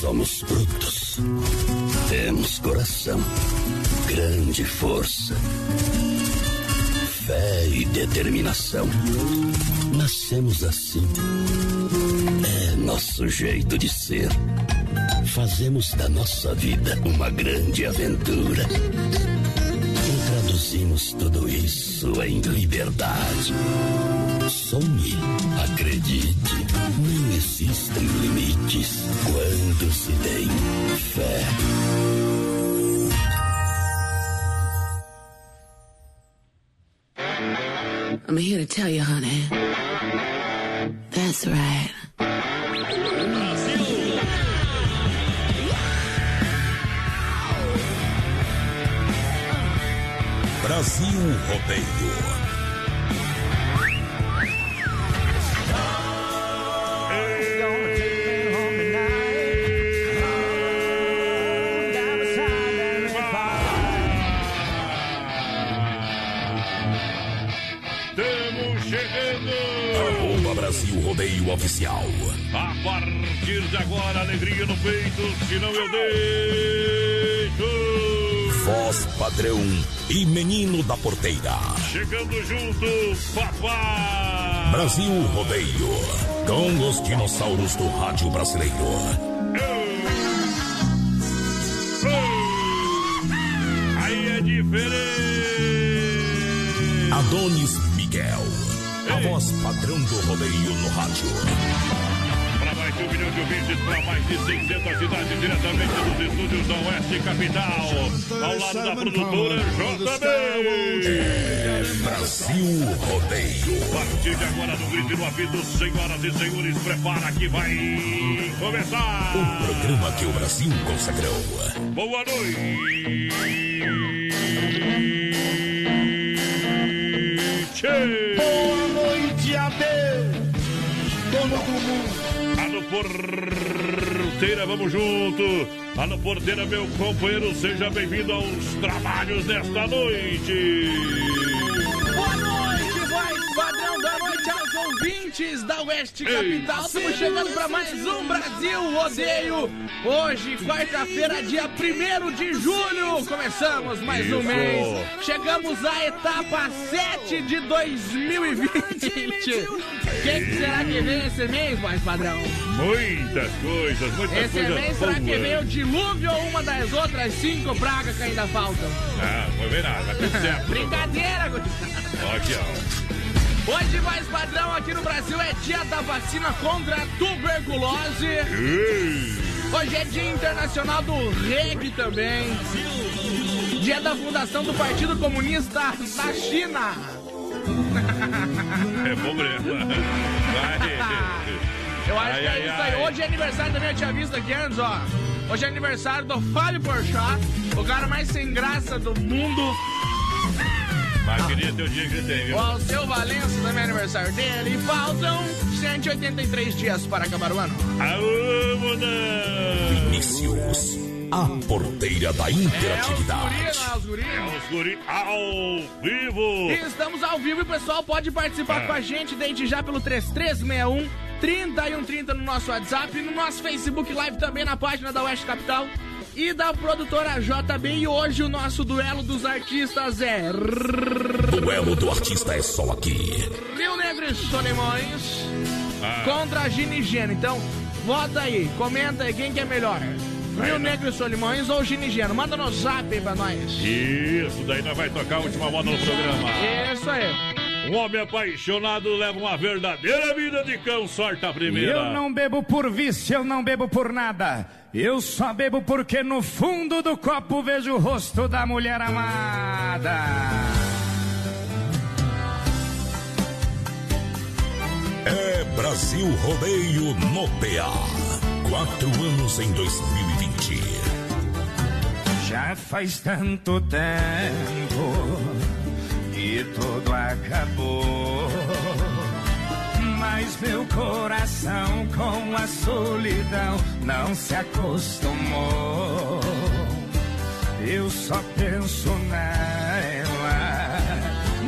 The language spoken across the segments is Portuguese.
Somos brutos. Temos coração, grande força, fé e determinação. Nascemos assim. É nosso jeito de ser. Fazemos da nossa vida uma grande aventura. Traduzimos tudo isso em liberdade. Sonhe, acredite, não existem limites quando se tem fé. I'm here to tell you, honey. That's right. Brasil Rodeio. Temos chegando! Arroba Brasil Rodeio Oficial. A partir de agora, alegria no peito, senão eu deito! Voz padrão e menino da porteira. Chegando junto, papá! Brasil Rodeio. Com os dinossauros do rádio brasileiro. Aí é diferente! Adonis Miguel. A voz padrão do rodeio no rádio. De ouvintes, para mais de 600 cidades, diretamente dos estúdios da Oeste Capital. Ao lado da produtora JB. É Brasil Rodeio. A partir de agora, no grito no apito, senhoras e senhores, prepara que vai começar. O programa que o Brasil consagrou. Boa noite. Boa porteira, vamos junto. Alô, porteira, meu companheiro, seja bem-vindo aos trabalhos desta noite. Boa noite, voz padrão da noite aos ouvintes da Oeste Capital. Estamos chegando para mais um Brasil Rodeio. Hoje, quarta-feira, dia 1 de julho. Começamos mais um Isso. mês. Chegamos à etapa 7 de 2020. O que, será que vem esse mês, voz padrão? Muitas coisas, muitas Esse coisas mês será que vem o dilúvio ou uma das outras cinco pragas que ainda faltam? Ah, foi ver nada, tá tudo certo. Brincadeira. Ó, Aqui, ó. Hoje, mais padrão, aqui no Brasil é dia da vacina contra a tuberculose. Hoje é dia internacional do reggae também. Dia da fundação do Partido Comunista da China. É problema. Vai. Eu acho Ai, que é ai, isso aí. ai. Hoje é aniversário também, eu tinha visto aqui antes, ó. Hoje é aniversário do Fábio Porchat, o cara mais sem graça do mundo. Mas queria ter o dia que ele tem, viu? O Alceu Valença também é aniversário dele. E faltam 183 dias para acabar o ano. Aô, Modão! Vinícius. A porteira da É os guri, interatividade. é os guri? Os guri ao vivo! E estamos ao vivo e o pessoal pode participar Ah. com a gente desde já pelo 3361 3130 no nosso WhatsApp e no nosso Facebook Live também na página da Oeste Capital e da produtora JB. E hoje o nosso duelo dos artistas é Duelo do artista é só aqui. Rio Negro e Solimões Ah. contra a Gini Geno. Então, vota aí, comenta aí quem que é melhor. Rio Negro e Solimões ou Ginigiano. Manda no zap aí pra nós. Isso, daí nós vai tocar a última moda no programa. Isso aí. Um homem apaixonado leva uma verdadeira vida de cão, sorte a primeira. Eu não bebo por vício, eu não bebo por nada. Eu só bebo porque no fundo do copo vejo o rosto da mulher amada. É Brasil Rodeio no PA. Quatro anos em 2020. Já faz tanto tempo que tudo acabou. Mas meu coração com a solidão não se acostumou. Eu só penso nela,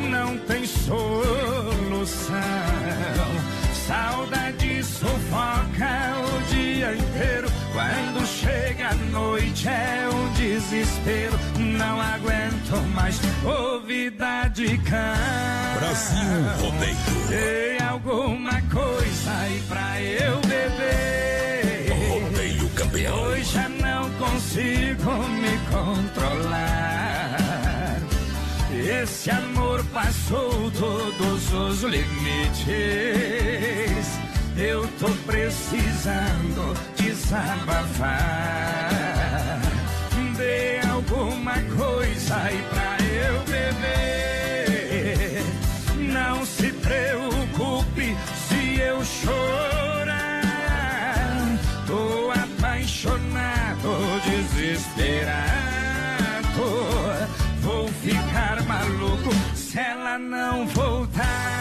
não tem solução. Saudade sufoca o dia inteiro. Quando chega a noite é aguento mais ouvida de cão. Brasil Rodeio. Tem alguma coisa aí pra eu beber? Rodeio campeão. Hoje já não consigo me controlar. Esse amor passou todos os limites. Eu tô precisando desabafar. Dê alguma coisa aí pra eu beber. Não se preocupe se eu chorar. Tô apaixonado, desesperado. Vou ficar maluco se ela não voltar.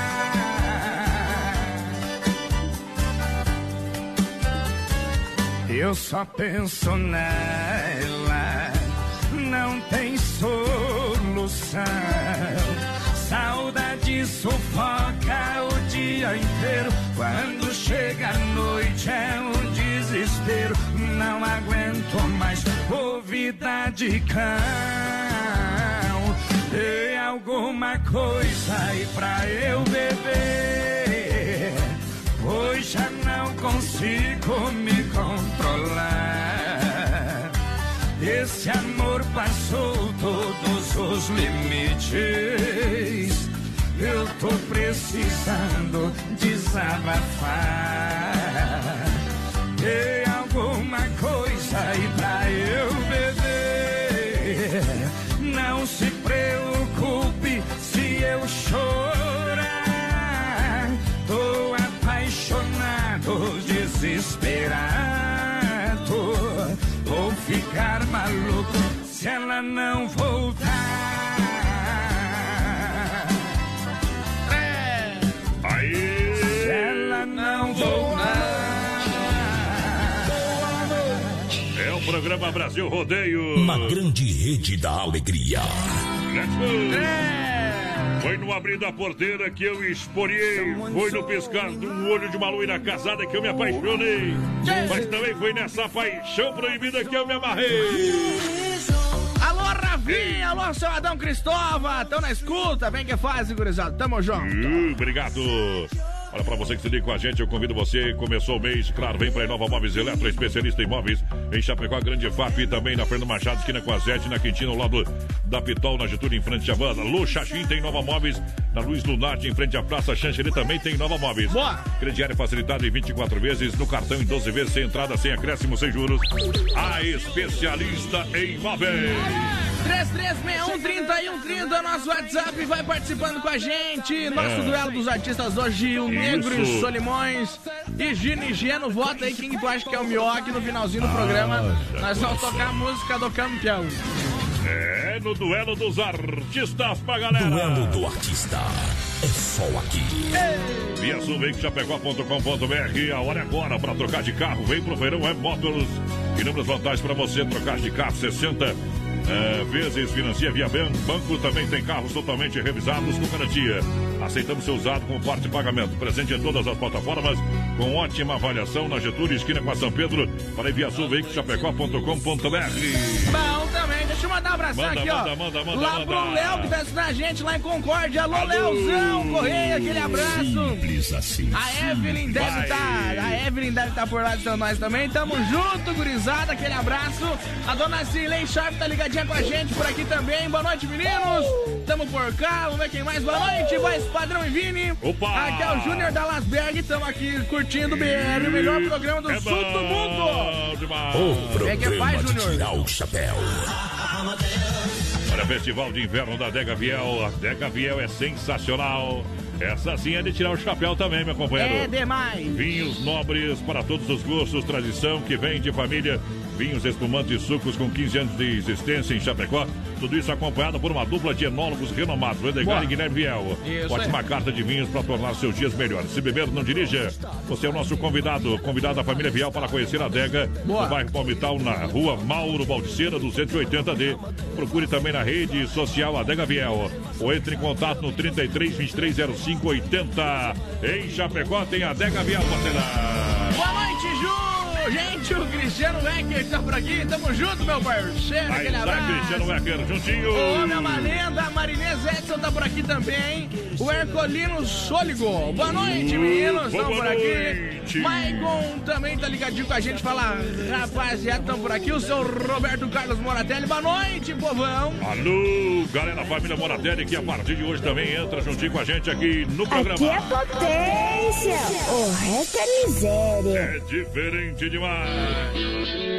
Eu só penso nela, não tem solução. Saudade sufoca o dia inteiro. Quando chega a noite é um desespero. Não aguento mais ouvida de cão. Tem alguma coisa aí pra eu beber? Pois já não consigo me controlar. Esse amor passou todos os limites. Eu tô precisando desabafar. Tem alguma coisa aí pra eu beber? Não se preocupe se eu chorar. Tô apaixonado, desesperado. Ficar maluco se ela não voltar. Aí! Se ela não voltar. É o programa Brasil Rodeio. Na grande rede da alegria. Let's go! Foi no abrir da porteira que eu esporei. Foi no piscar de um olho de uma loira casada que eu me apaixonei. Mas também foi nessa paixão proibida que eu me amarrei. Alô, Ravinha! Alô, seu Adão Cristóvão! Tão na escuta, vem que faz, gurizada. Tamo junto. Uh, obrigado. Olha, pra você que se liga com a gente, eu convido você. Começou o mês, claro, vem pra Inova Móveis Eletro, especialista em móveis. Em Chapecó, Grande FAP e também na Fernando Machado, esquina com a Zete, na Quintina, ao lado da Pitol, na Getúlio, em frente à banda. Lu Xaxim tem Nova Móveis. Na Luz Lunarte, em frente à Praça Xanxerê, também tem Nova Móveis. Boa. Crediário facilitado em 24 vezes, no cartão em 12 vezes, sem entrada, sem acréscimo, sem juros. A especialista em móveis. 3361-3130, nosso WhatsApp, vai participando com a gente. Nosso É. duelo dos artistas hoje, o Negro e Isso. Solimões. E Gino e Geno, vota aí quem tu acha que é o Mioque no finalzinho do Ah, programa. Nós vamos tocar a música do campeão. É no duelo dos artistas pra galera. Duelo do artista. É só aqui. Via Chapecó.com.br. A hora é agora para trocar de carro. Vem pro Feirão Web Motors. Inúmeras vantagens para você trocar de carro. 60 é, vezes financia via banco. Banco também tem carros totalmente revisados com garantia. Aceitamos ser usado com parte de pagamento. Presente em todas as plataformas. Com ótima avaliação na Getúlio, esquina com a São Pedro. Para Via Sul, Chapecó.com.br. Bom também deixa eu mandar um abração Manda, aqui, ó. manda, manda, manda, lá manda. pro Léo que tá assistindo a gente lá em Concórdia. Alô, Alô. Leozão Correia, aquele abraço. Simples assim. A Evelyn deve Vai. estar. a Evelyn deve estar por lá de nós também. Tamo junto, gurizada. Aquele abraço. A dona Cirlei Sharp tá ligadinha com a gente por aqui também. Boa noite, meninos. Tamo por cá. Vamos ver quem mais. Boa noite, voz padrão e Vini. Opa. Aqui é o Júnior da Lasberg. Tamo aqui curtindo o BR, o melhor programa do É sul do mundo. demais. O É que programa faz, de Júnior? tirar o chapéu. Olha, Festival de Inverno da Dega Viel. A Dega Viel é sensacional. Essa sim é de tirar o chapéu também, meu companheiro. É demais. Vinhos nobres para todos os gostos, tradição que vem de família. Vinhos espumantes e sucos com 15 anos de existência em Chapecó. Tudo isso acompanhado por uma dupla de enólogos renomados, Edgar Boa. e Guilherme Viel. Isso Ótima carta de vinhos para tornar seus dias melhores. Se beber, não dirija. Você é o nosso convidado, convidado da família Viel para conhecer a adega Boa. no bairro Palmital, na rua Mauro Baldiceira, 280D. Procure também na rede social Adega Viel. Ou entre em contato no 33 23 05 80. Em Chapecó tem Adega Viel, parceira. Boa noite, Ju! Gente, Cristiano Wecker tá por aqui. Tamo junto, meu parceiro. Aquele está abraço. Cristiano Wecker, juntinho. O Homem é uma lenda, a Marinês Edson tá por aqui também. O Hercolino Sóligo. Boa noite, meninos. Estão Boa por aqui. Maicon também tá ligadinho com a gente. Fala, rapaziada, estão por aqui. O seu Roberto Carlos Moratelli. Boa noite, povão. Alô, galera, família Moratelli, que a partir de hoje também entra juntinho com a gente aqui no programa. Aqui é potência. O resto é miséria. É diferente demais.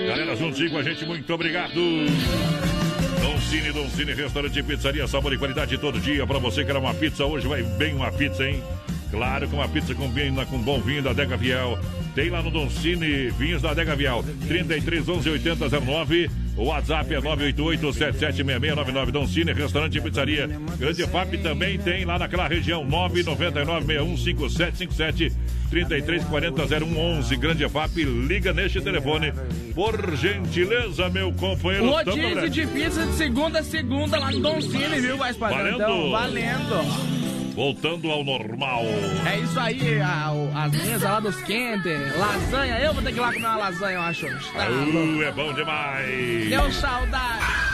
Galera, juntinho com a gente, muito obrigado. Don Cine, Don Cine, restaurante e pizzaria, sabor e qualidade todo dia. Pra você que era uma pizza, hoje vai bem uma pizza, hein? Claro que uma pizza combina com bom vinho da Adega Viel. Tem lá no Don Cine, vinhos da Adega Viel. 33 11 80 09. O WhatsApp é 988 776699 Don Cine, restaurante e pizzaria. Grande FAP também tem lá naquela região. 999 615757 3340 0111. Grande FAP, liga neste telefone. Por gentileza, meu companheiro. Rodízio de pizza de segunda a segunda lá no Don Cine, viu, mais? Valendo. Então, valendo. Voltando ao normal. É isso aí, a, as mesas lá dos quentes, lasanha. Eu vou ter que ir lá comer uma lasanha, eu acho. Tá. Uh, é bom demais. Deu saudade.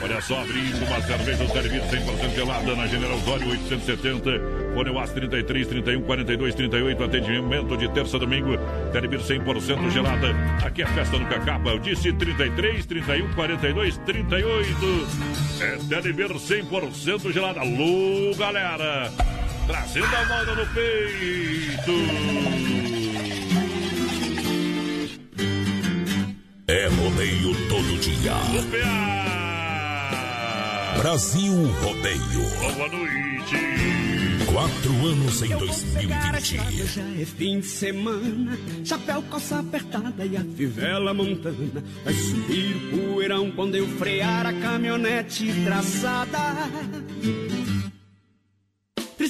Olha só, abrindo uma cerveja Televisa 100% gelada na General Osório 870. Fone UAS 33 31 42 38. Atendimento de terça a domingo. Televisa 100% gelada. Aqui é festa no Cacapa. Eu disse 33 31 42 38. É Televisa 100% gelada. Alô, galera. Trazendo a moda no peito. É rodeio todo dia. PA. Brasil Rodeio. Boa noite. Quatro anos em Eu vou pegar a estrada, 2020. já é fim de semana. Chapéu, calça apertada e a fivela montana. Vai subir o poeirão quando eu frear a caminhonete traçada.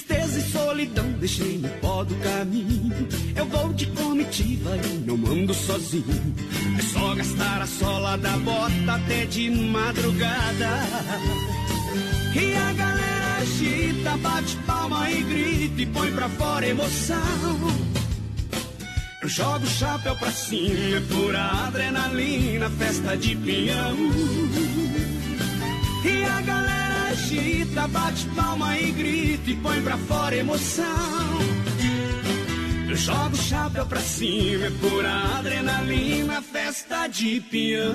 Tristeza e solidão deixei no pó do caminho. Eu vou de comitiva e não ando sozinho. É só gastar a sola da bota até de madrugada. E a galera agita, bate palma e grita e põe pra fora emoção. Eu jogo o chapéu pra cima, é pura adrenalina, festa de peão. E a galera agita, bate palma e grita e põe pra fora emoção. Eu jogo o chapéu pra cima, é pura adrenalina, festa de peão.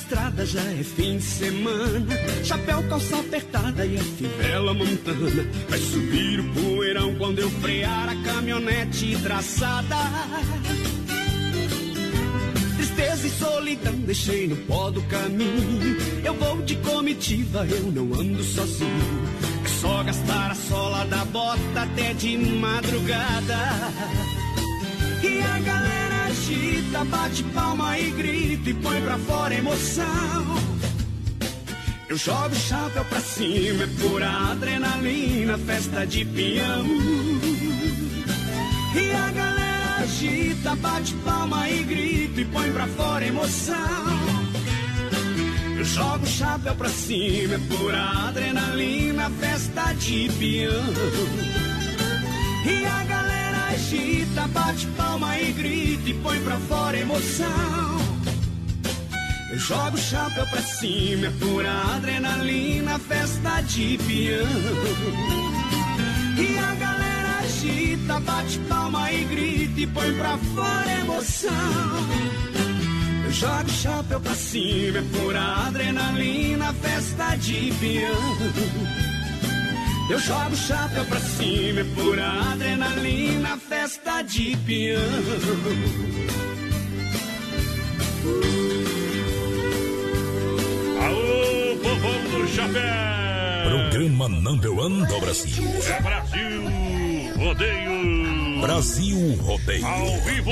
Estrada, já é fim de semana. Chapéu, calça apertada e a fivela montana. Vai subir o poeirão quando eu frear a caminhonete traçada. Tristeza e solidão deixei no pó do caminho. Eu vou de comitiva, eu não ando sozinho. É só gastar a sola da bota até de madrugada. E a galera agita, bate palma e grita e põe pra fora emoção. Eu jogo o chapéu pra cima, é pura adrenalina, festa de peão. E a galera agita, bate palma e grita e põe pra fora emoção. Eu jogo o chapéu pra cima, é pura adrenalina, festa de peão. E a agita, bate palma e grita e põe pra fora emoção. Eu jogo o chapéu pra cima, é pura adrenalina, festa de peão. E a galera agita, bate palma e grita e põe pra fora emoção. Eu jogo o chapéu pra cima, é pura adrenalina, festa de peão. Eu jogo o chapéu pra cima, é pura adrenalina, festa de peão. Alô, povão do chapéu! Programa Number One do Brasil. É Brasil Rodeio! Brasil Rodeio. Ao vivo!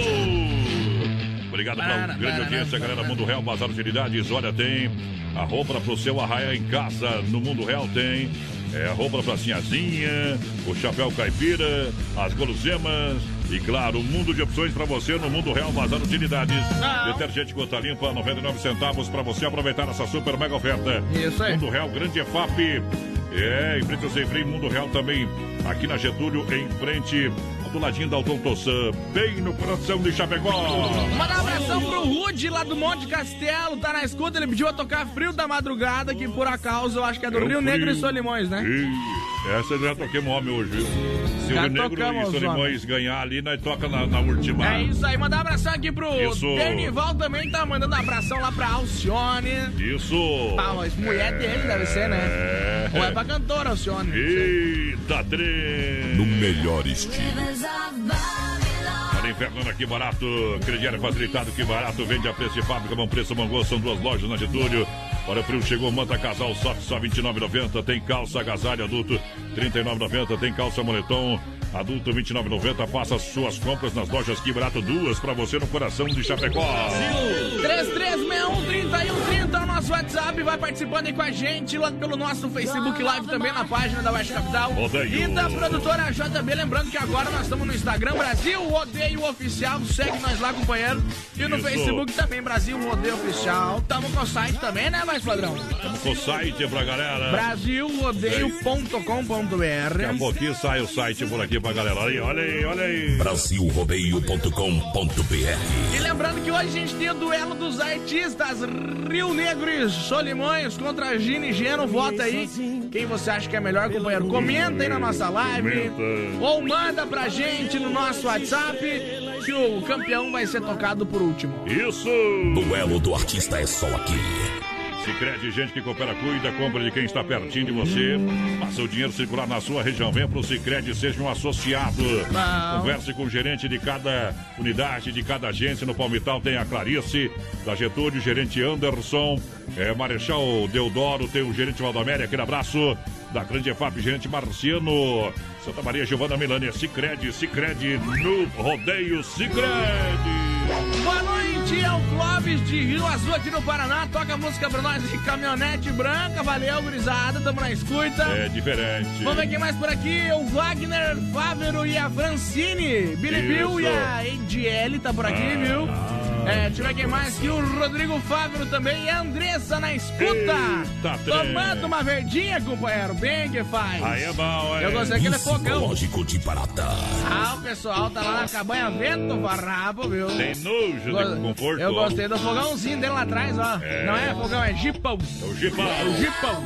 Obrigado pela grande audiência, galera. Mundo Real, Bazar Utilidades. Olha, tem a roupa pro seu arraia em casa. No Mundo Real tem é, a roupa pra sinhazinha, o chapéu caipira, as guloseimas e, claro, um mundo de opções pra você no Mundo Real Bazar Utilidades. Detergente Gota Limpa, 99 centavos pra você aproveitar essa super mega oferta. Isso aí. Mundo Real, grande EFAP. É, em frente ao Sem Freio, Mundo Real também, aqui na Getúlio, em frente, do ladinho da Alton Tossan, bem no coração de Chapecó. Manda um abração pro Rude lá do Monte Castelo, tá na escuta, ele pediu a tocar Frio da Madrugada, que por acaso eu acho que é do É Rio Negro e Solimões, né? Ih, essa já toquemos homem hoje, viu? Se Já o Negro e Solimões ganhar ali, nós toca na, na última. É isso aí, mandar um abração aqui pro Isso. Dernival também, tá mandando um abração lá pra Alcione. Isso! Ah, mas mulher dele deve ser, né? É. Ou é pra cantora, Alcione. Eita, trem! No melhor estilo. Olha, Inferno aqui barato, crediário facilitado, que barato, vende a preço de fábrica, bom preço, Mangô, são duas lojas na Getúlio. Olha, o frio chegou, manta casal, só R$ 29,90, tem calça agasalho adulto R$ 39,90, tem calça moletom adulto R$ 29,90, faça suas compras nas lojas que barato, duas pra você no coração de Chapecó. 3361-3130 é o nosso WhatsApp, vai participando aí com a gente lá pelo nosso Facebook Live também na página da West Capital Rodeio. e da produtora JB. Lembrando que agora nós estamos no Instagram Brasil Rodeio Oficial, segue nós lá, companheiro. E no Isso. Facebook também, Brasil Rodeio Oficial. Tamo com o site também, né, mais padrão? Vamos com o site pra galera. Brasilrodeio.com.br Daqui a pouquinho sai o site por aqui pra galera. Olha aí, olha aí, olha aí. Brasilrodeio.com.br E lembrando que hoje a gente tem o duelo dos artistas Rio Negro e Solimões contra Gino e Geno. Vota aí quem você acha que é melhor, companheiro. Comenta aí na nossa live. Comenta. Ou manda pra gente no nosso WhatsApp que o campeão vai ser tocado por último. Isso! Duelo do artista é só aqui. Sicredi, gente que coopera, cuida, compra de quem está pertinho de você. Faça o dinheiro circular na sua região. Venha pro Sicredi, seja um associado. Bom. Converse com o gerente de cada unidade, de cada agência. No Palmital tem a Clarice, da Getúlio, gerente Anderson, é, Marechal Deodoro, tem o gerente Valdomério, aquele abraço. Da Grande EFAP, gerente Marciano. Santa Maria Giovana Melania, Sicredi, Sicredi no Rodeio Sicredi. Noite, é o Clóvis de Rio Azul aqui no Paraná. Toca música pra nós de caminhonete branca. Valeu, gurizada. Tamo na escuta. É diferente. Vamos ver quem mais por aqui. O Wagner Fávero e a Francine. Billy Bill e a Ediele tá por aqui, Ah, viu? É, deixa eu ver quem mais que o Rodrigo Fávero também e a Andressa na escuta. Eita. Tomando uma verdinha, companheiro. Bem que faz. Aí é bom, hein? Eu gostei daquele fogão. Psicológico de Parata. Ah, o pessoal tá lá na cabanha vento farrapo, viu? Tem nojo Go- de conforto. Eu gostei do fogãozinho dele lá atrás, ó. É. Não é fogão, é jipão. É o Gipão. É o jipão.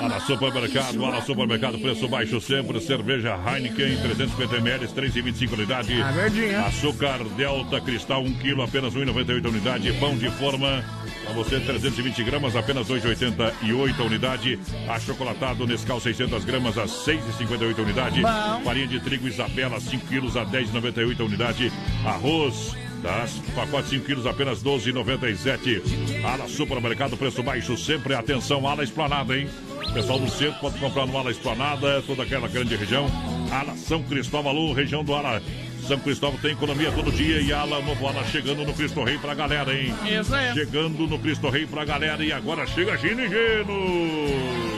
Ala Supermercado, Ala Supermercado, preço baixo sempre. Cerveja Heineken, 350 ml, 3,25 unidade. Ah, verdinha. Açúcar Delta Cristal, 1 kg, apenas 1,98 unidade. Pão de forma, para você, 320 gramas, apenas 2,88 a unidade. Achocolatado Nescau, 600 gramas, a 6,58 unidade. Farinha de trigo Isabela, 5 quilos, a 10,98 a unidade. Arroz, Tá? Pacote 5 quilos, apenas 12,97. Ala Supermercado, preço baixo sempre. Atenção, Ala Esplanada, hein? Pessoal do centro pode comprar no Ala Esplanada, toda aquela grande região. Ala São Cristóvão, região do Ala. São Cristóvão tem economia todo dia e Ala, novo Ala chegando no Cristo Rei pra galera, hein? Isso aí. Chegando no Cristo Rei pra galera e agora chega Gino e Geno.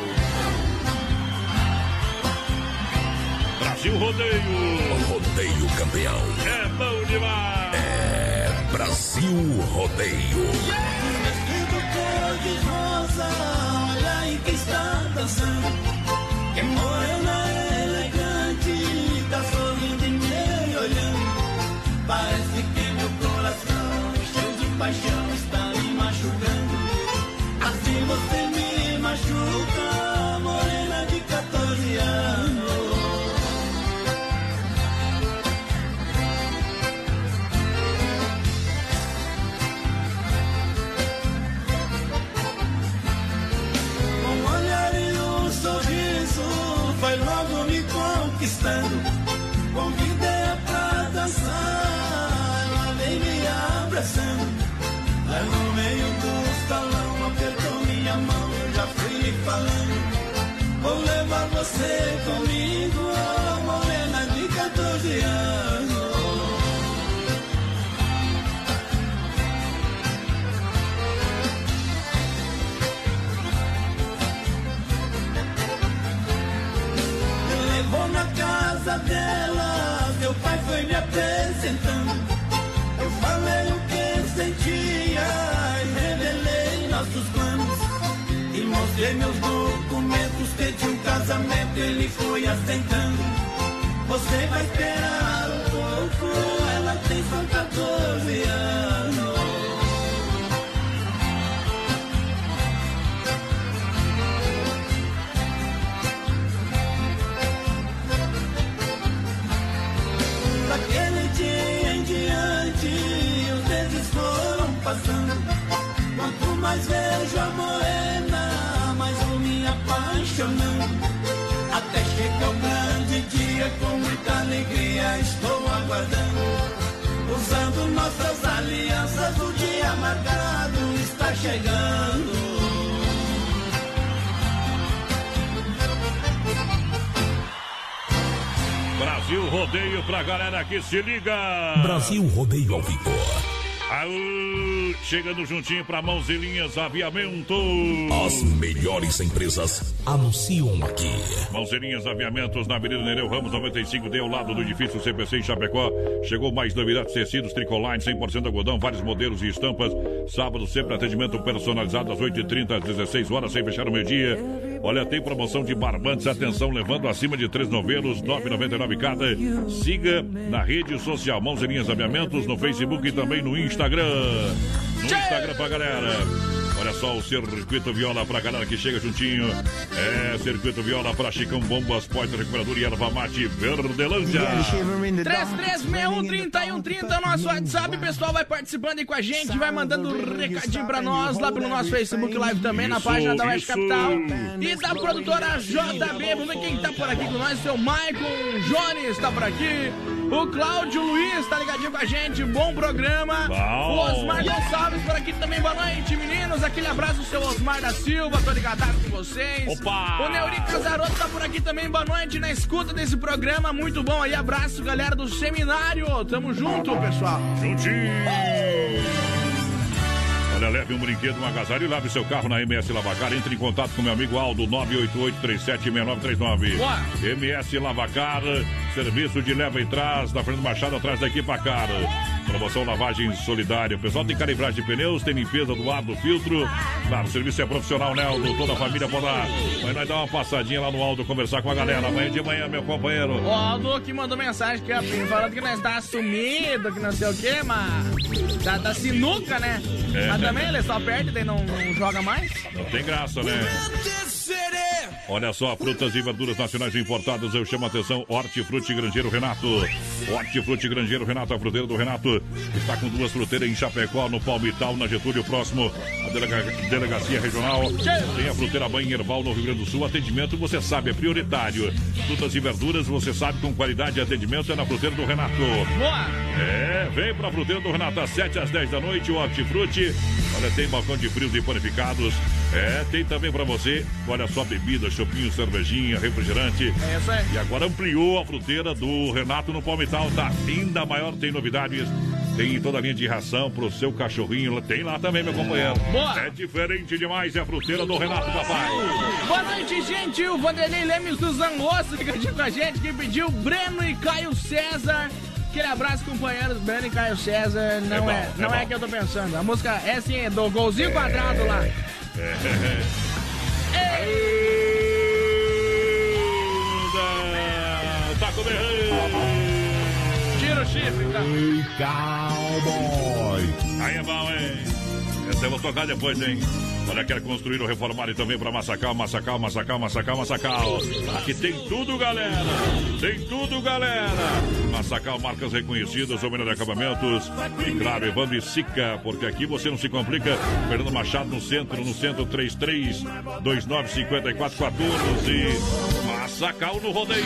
Brasil Rodeio. Rodeio campeão. É bom demais. É Brasil Rodeio. cor-de-rosa, olha aí quem está dançando. Que morena elegante, Parece que meu coração, cheio de paixão, você comigo, oh, morena de 14 anos. Me levou na casa dela, meu pai foi me apresentando. Eu falei o que sentia e revelei nossos planos. E mostrei meus um casamento, ele foi aceitando. Você vai esperar um pouco, ela tem só 14 anos. O dia marcado está chegando. Brasil Rodeio pra galera que se liga. Brasil Rodeio ao vivo. Aô, chegando juntinho pra Mãozinhas Aviamento. As melhores empresas anunciam aqui. Mãozinhas Aviamentos na Avenida Nereu Ramos 95D, ao lado do edifício CPC em Chapecó. Chegou mais novidades, tecidos, tricoline, 100% algodão, vários modelos e estampas. Sábado sempre atendimento personalizado às 8h30 às 16 horas, sem fechar o meio-dia. Olha, tem promoção de barbantes, atenção, levando acima de três novelos, 9,99 cada. Siga na rede social Mãozinhas Aviamentos, no Facebook e também no Instagram. No Instagram pra galera. Olha só o Circuito Viola pra galera que chega juntinho. É, Circuito Viola pra Chicão Bombas, Porta Recuperador e Erva Mate Verdelândia. 3361-3130 é o nosso WhatsApp. Pessoal, vai participando aí com a gente, vai mandando um recadinho pra nós lá pelo nosso Facebook Live também, na Isso, página da Oeste isso. Capital. E da produtora JB. Vamos ver quem tá por aqui com nós. Seu Maicon Jones tá por aqui. O Cláudio Luiz tá ligadinho com a gente. Bom programa. Bom. O Osmar Gonçalves por aqui também. Boa noite, meninos. Aquele abraço seu Osmar da Silva. Tô ligadado com vocês. Opa! O Neuri Casaroto tá por aqui também. Boa noite na escuta desse programa. Muito bom aí. Abraço, galera do seminário. Tamo junto, pessoal. Juntinho! Olha, leve um brinquedo, um agasalho e lave seu carro na MS Lavacar. Entre em contato com meu amigo Aldo, 988-376939. Boa. MS Lavacar, serviço de leva e trás, na frente do Machado, atrás da equipa cara. Promoção lavagem solidária. O pessoal tem calibragem de pneus, tem limpeza do ar, do filtro. Claro, o serviço é profissional, né, Aldo? Toda a família pode lá. Mas nós dar uma passadinha lá no Aldo, conversar com a galera. Amanhã de manhã, meu companheiro. O Aldo que mandou mensagem aqui, ó, falando que nós tá sumido, que não sei o que, mas. Tá, tá sinuca, né? É. Mas também ele só perde e não, não joga mais. Não tem graça, né? Olha só, frutas e verduras nacionais importadas, eu chamo a atenção, Hortifruti Grangeiro Renato. Hortifruti Grangeiro Renato, a fruteira do Renato, está com duas fruteiras em Chapecó, no Palmital, na Getúlio, próximo à delega- delegacia regional. Tem a fruteira Banha em Erval, no Rio Grande do Sul. Atendimento, você sabe, é prioritário. Frutas e verduras, você sabe, com qualidade de atendimento, é na fruteira do Renato. Boa! É, vem pra fruteira do Renato às 7 às 10 da noite, o Hortifruti. Olha, tem balcão de frios e panificados. É, tem também pra você, olha só, bebida, chopinho, cervejinha, refrigerante. É isso aí. E agora ampliou a fruteira do Renato no Palmital, tá ainda maior, tem novidades. Tem toda a linha de ração pro seu cachorrinho. Tem lá também, meu companheiro. Boa. É diferente demais, é a fruteira do Renato, papai. Boa noite, gente. O Vanderlei Lemes do Zangosto ligadinho com a gente, que pediu Breno e Caio César. Aquele abraço, companheiros. Breno e Caio César. Não bom, é, é não é, bom. que eu tô pensando. A música é assim, do golzinho quadrado lá. Anda, Tá com berrando. Tira o chifre, tá? Cowboy. Aí é bom, hein? Essa eu vou tocar depois, hein? Olha, quer construir ou reformar e também para Massacal, Massacal, Massacal, Massacal, Massacal. Aqui tem tudo, galera. Tem tudo, galera. Massacal, marcas reconhecidas, domínio de acabamentos. E claro, Evandro e Sica, porque aqui você não se complica. Fernando Machado no centro, no centro 33 29 54 14. Massacal no rodeio.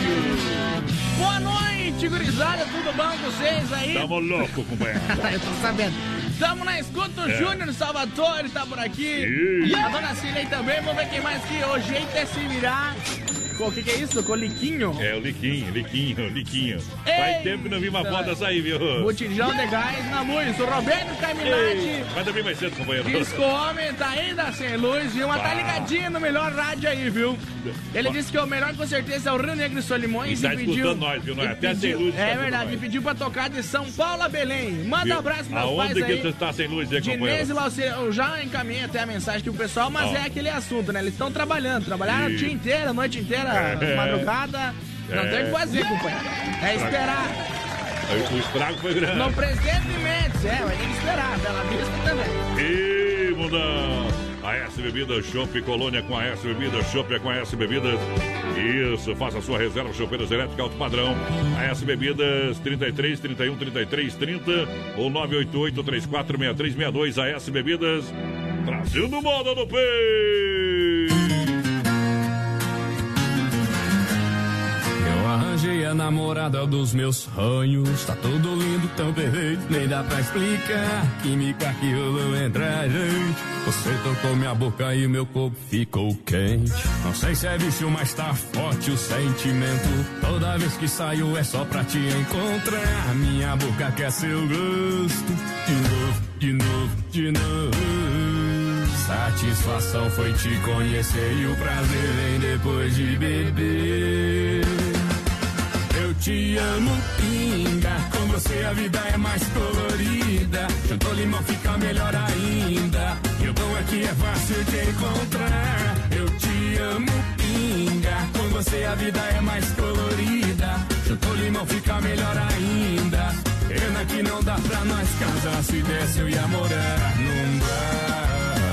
Boa noite, gurizada, tudo bom com vocês aí? Tamo louco, companheiro. Eu tô sabendo. Tamo na escuta, o É. Júnior Salvatore tá por aqui. Ih. E a dona Cilei também, vamos ver quem mais que o jeito é se virar. O que, que é isso? Coliquinho? É, o Liquinho, Liquinho, Liquinho. Faz tempo que não vi uma foto dessa aí, viu? Botijão de gás na luz. O Roberto Caminati. Ei, Mas também mais cedo, companheiro. Diz que o homem tá ainda sem luz, viu? Mas tá Bah. ligadinho no melhor rádio aí, viu? Ele disse que o melhor com certeza é o Rio Negro e Solimões E tá pediu. escutando nós, viu? Nós e até pediu- sem luz tá É escutando verdade, nós. e pediu pra tocar de São Paulo a Belém. Manda Viu? abraço pros Aonde pais que aí. você está sem luz, e companheiro? Lauceiro, eu já encaminhei até a mensagem aqui pro pessoal, mas Ó. é aquele assunto, né? Eles estão trabalhando, trabalharam o dia inteiro, a noite inteira, É. madrugada. Não É. tem o que fazer, companheiro. É esperar. O estrago foi grande. No presidente Mendes, é, vai ter que esperar. Bela Vista também. Ih, mundão! A S Bebidas Chopp Colônia com a S Bebidas Chopp é com a S Bebidas. Isso, faça a sua reserva chopeiras elétrica alto padrão. A S Bebidas 33 31 33 30 ou 988 34 63 62. A S Bebidas trazendo moda no peito. A namorada dos meus sonhos. Tá tudo lindo, tão perfeito, nem dá pra explicar. Química que rolou entre a gente. Você tocou minha boca e meu corpo ficou quente. Não sei se é vício, mas tá forte o sentimento. Toda vez que saio é só pra te encontrar. Minha boca quer seu gosto. De novo, de novo, de novo. Satisfação foi te conhecer e o prazer vem depois de beber. Te amo, pinga. Com você a vida é mais colorida. Juntou limão fica melhor ainda. E o bom é que é fácil de encontrar. Eu te amo, pinga. Com você a vida é mais colorida. Juntou limão fica melhor ainda. Pena que não dá pra nós casar. Se desse eu ia morar num bar.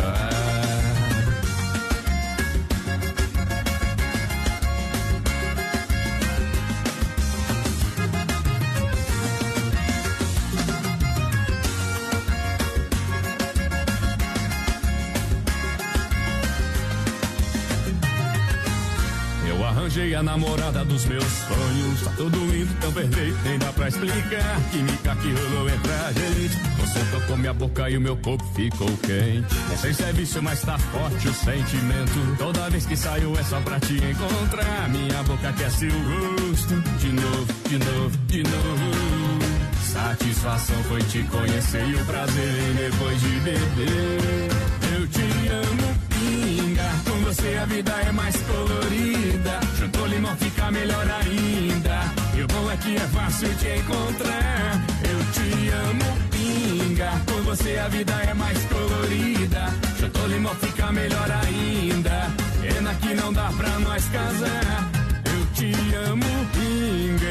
A namorada dos meus sonhos. Tá tudo lindo, tão perfeito, nem dá pra explicar. Química que rolou entre a gente. Você tocou minha boca e o meu corpo ficou quente. Não sei se é vício, mas tá forte o sentimento. Toda vez que saio é só pra te encontrar. Minha boca quer seu gosto. De novo, de novo, de novo. Satisfação foi te conhecer e o prazer depois de beber. Eu te amo, pinga. Com você a vida é mais colorida. Juntou limão fica melhor ainda. E o bom é que é fácil te encontrar. Eu te amo, pinga. Com você a vida é mais colorida. Juntou limão fica melhor ainda. Pena que não dá pra nós casar. Eu te amo, pinga.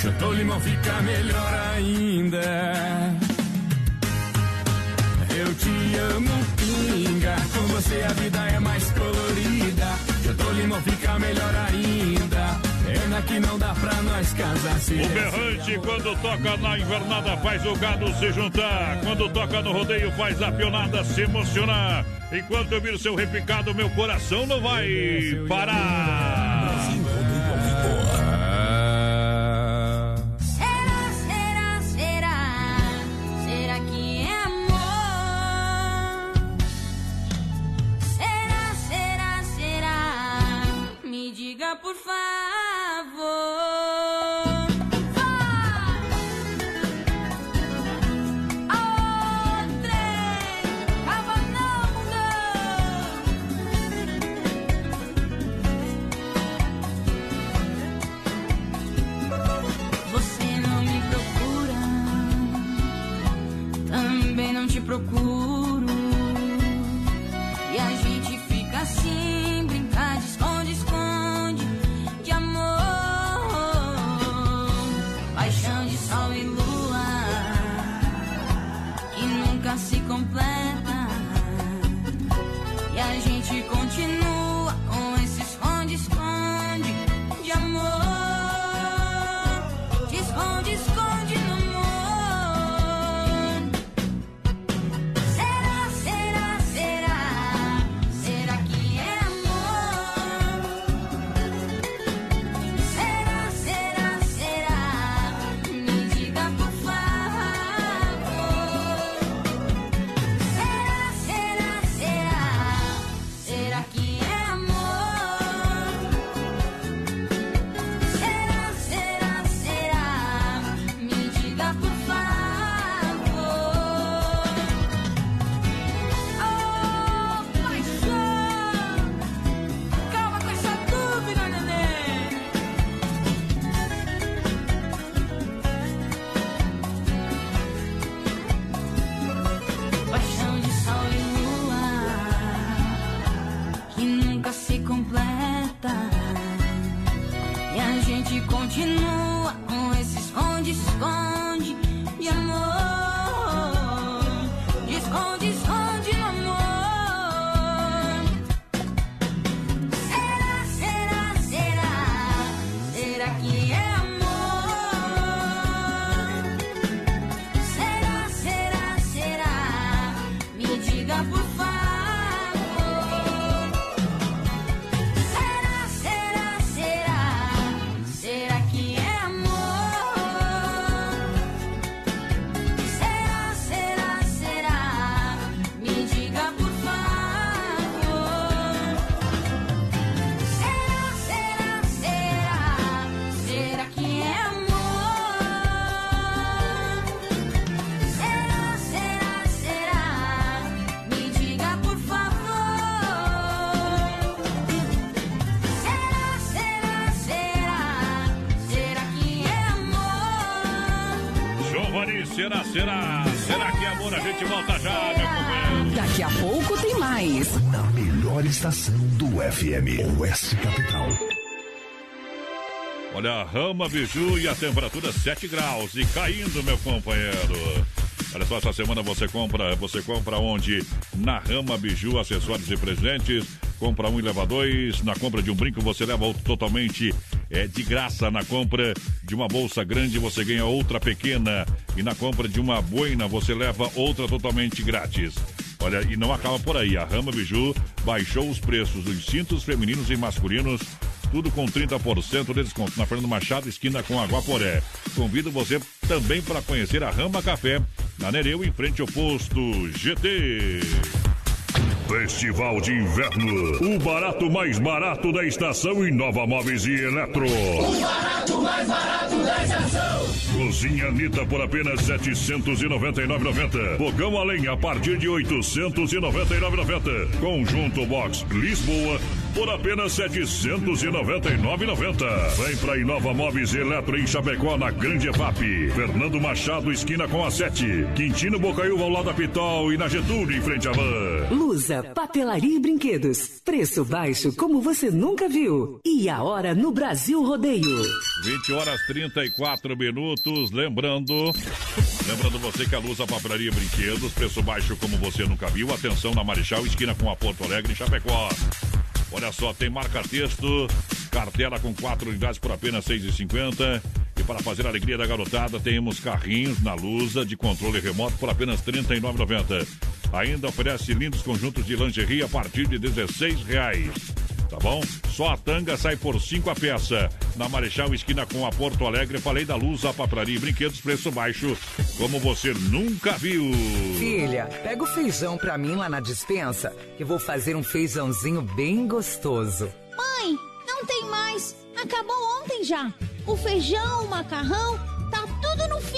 Chutou limão fica melhor ainda. Eu te amo, pinga. Com você a vida é mais colorida. Chutou limão fica melhor ainda. Pena que não dá pra nós casar se O desse- berrante, quando toca na invernada, faz o gado se juntar. Quando toca no rodeio, faz a pionada se emocionar. Enquanto eu viro seu repicado, meu coração não vai parar. Amor? A gente volta já, meu companheiro. Daqui a pouco tem mais. Na melhor estação do FM, Oeste Capital. Olha, a Rama Biju e a temperatura 7 graus e caindo, meu companheiro. Olha só, essa semana você compra, você compra onde? Na Rama Biju, acessórios e presentes. Compra um e leva dois. Na compra de um brinco, você leva outro totalmente é, de graça. Na compra de uma bolsa grande, você ganha outra pequena. E na compra de uma boina, você leva outra totalmente grátis. Olha, e não acaba por aí. A Rama Biju baixou os preços dos cintos femininos e masculinos tudo com 30% de desconto na Fernando Machado, esquina com Aguaporé. Convido você também para conhecer a Rama Café, na Nereu, em frente ao posto GT. Festival de Inverno. O barato mais barato da estação em Nova Móveis e Eletro. O barato mais barato da estação. Cozinha Anitta por apenas R$ 799,90. Fogão a lenha a partir de R$ 899,90. Conjunto Box Lisboa por apenas R$ 799,90. Vem pra Inova Móveis Eletro em Chapecó, na Grande EFAP. Fernando Machado, esquina com a 7. Quintino Bocaiúva ao lado da Pitol e na Getúlio, em frente à van. Lusa, papelaria e brinquedos. Preço baixo como você nunca viu. E a hora no Brasil Rodeio. 20 horas 34 minutos. Lembrando, lembrando você que a Luz, a papelaria e brinquedos, preço baixo como você nunca viu. Atenção na Marechal, esquina com a Porto Alegre, em Chapecó. Olha só, tem marca-texto, cartela com quatro unidades por apenas R$ 6,50. E para fazer a alegria da garotada, temos carrinhos na Lusa de controle remoto por apenas R$ 39,90. Ainda oferece lindos conjuntos de lingerie a partir de 16 reais. Tá bom? Só a tanga sai por 5 a peça. Na Marechal Esquina com a Porto Alegre, falei da luz, a papelaria e brinquedos, preço baixo, como você nunca viu. Filha, pega o feijão pra mim lá na dispensa, que vou fazer um feijãozinho bem gostoso. Mãe, não tem mais. Acabou ontem já. O feijão, o macarrão, tá tudo no fim.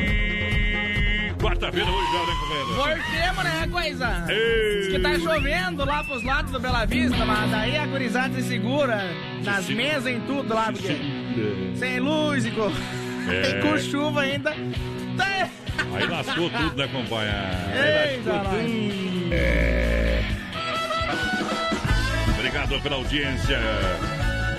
Quarta-feira hoje já, né, companheiro? Voltemos, né, coisa? Ei. Diz que tá chovendo lá pros lados do Bela Vista, mas daí a gurizada se segura nas Se- mesas em tudo lá, porque sem luz e com, É. e com chuva ainda. Aí lascou tudo, né, companheiro? Aí Eita, lascou nós. tudo. É. Obrigado pela audiência.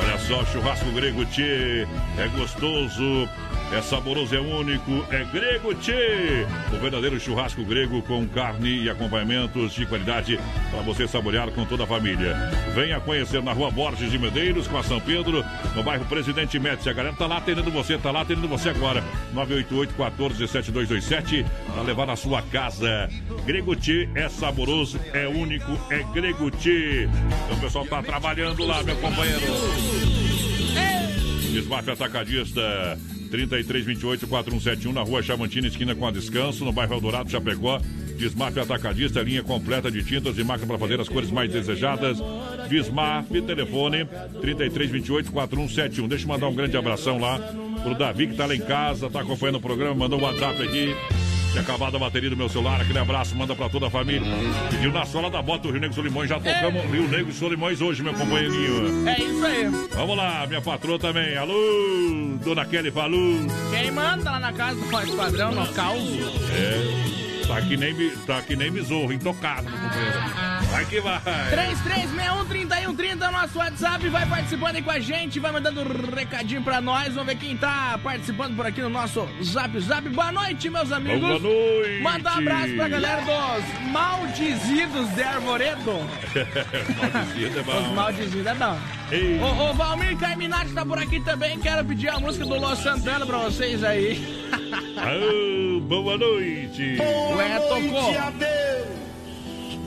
Olha só, churrasco grego Tchê. É gostoso, é saboroso, é único, é grego Tchê. O verdadeiro churrasco grego com carne e acompanhamentos de qualidade para você saborear com toda a família. Venha conhecer na rua Borges de Medeiros, com a São Pedro, no bairro Presidente Médici. A galera tá lá atendendo você, tá lá atendendo você agora. 988 14 7227 para levar na sua casa. Grego Tchê é saboroso, é único, é grego Tchê. Então o pessoal tá trabalhando lá, meu companheiro. Desmaf Atacadista 3328-4171 na rua Chavantina, esquina com a Descanso, no bairro Eldorado, Chapecó. Desmaf Atacadista, linha completa de tintas e máquina para fazer as cores mais desejadas. Desmaf, telefone 3328-4171. Deixa eu mandar um grande abração lá pro Davi que tá lá em casa, tá acompanhando o programa, mandou um WhatsApp aqui. Tinha acabado a bateria do meu celular, aquele abraço, manda pra toda a família. Pediu na sola da bota o Rio Negro Solimões, já tocamos Rio Negro e Solimões hoje, meu companheirinho. É isso aí. Vamos lá, minha patroa também. Alô, dona Kelly falou. Quem manda lá na casa do Voz Padrão, no caos. É, tá que nem, tá que nem besouro, intocado, meu companheiro. Vai que vai. 33613130 é o nosso WhatsApp, vai participando aí com a gente, vai mandando um recadinho pra nós, vamos ver quem tá participando por aqui no nosso Zap Zap. Boa noite, meus amigos. Boa noite. Manda um abraço pra galera dos Maldizidos de Arvoredo. Maldecido é Os bom. Maldizidos é bom. Ei. O, o Valmir Carminati tá por aqui também, quero pedir a música do Los Santana pra vocês aí. Alô, boa noite. Ué, tocou.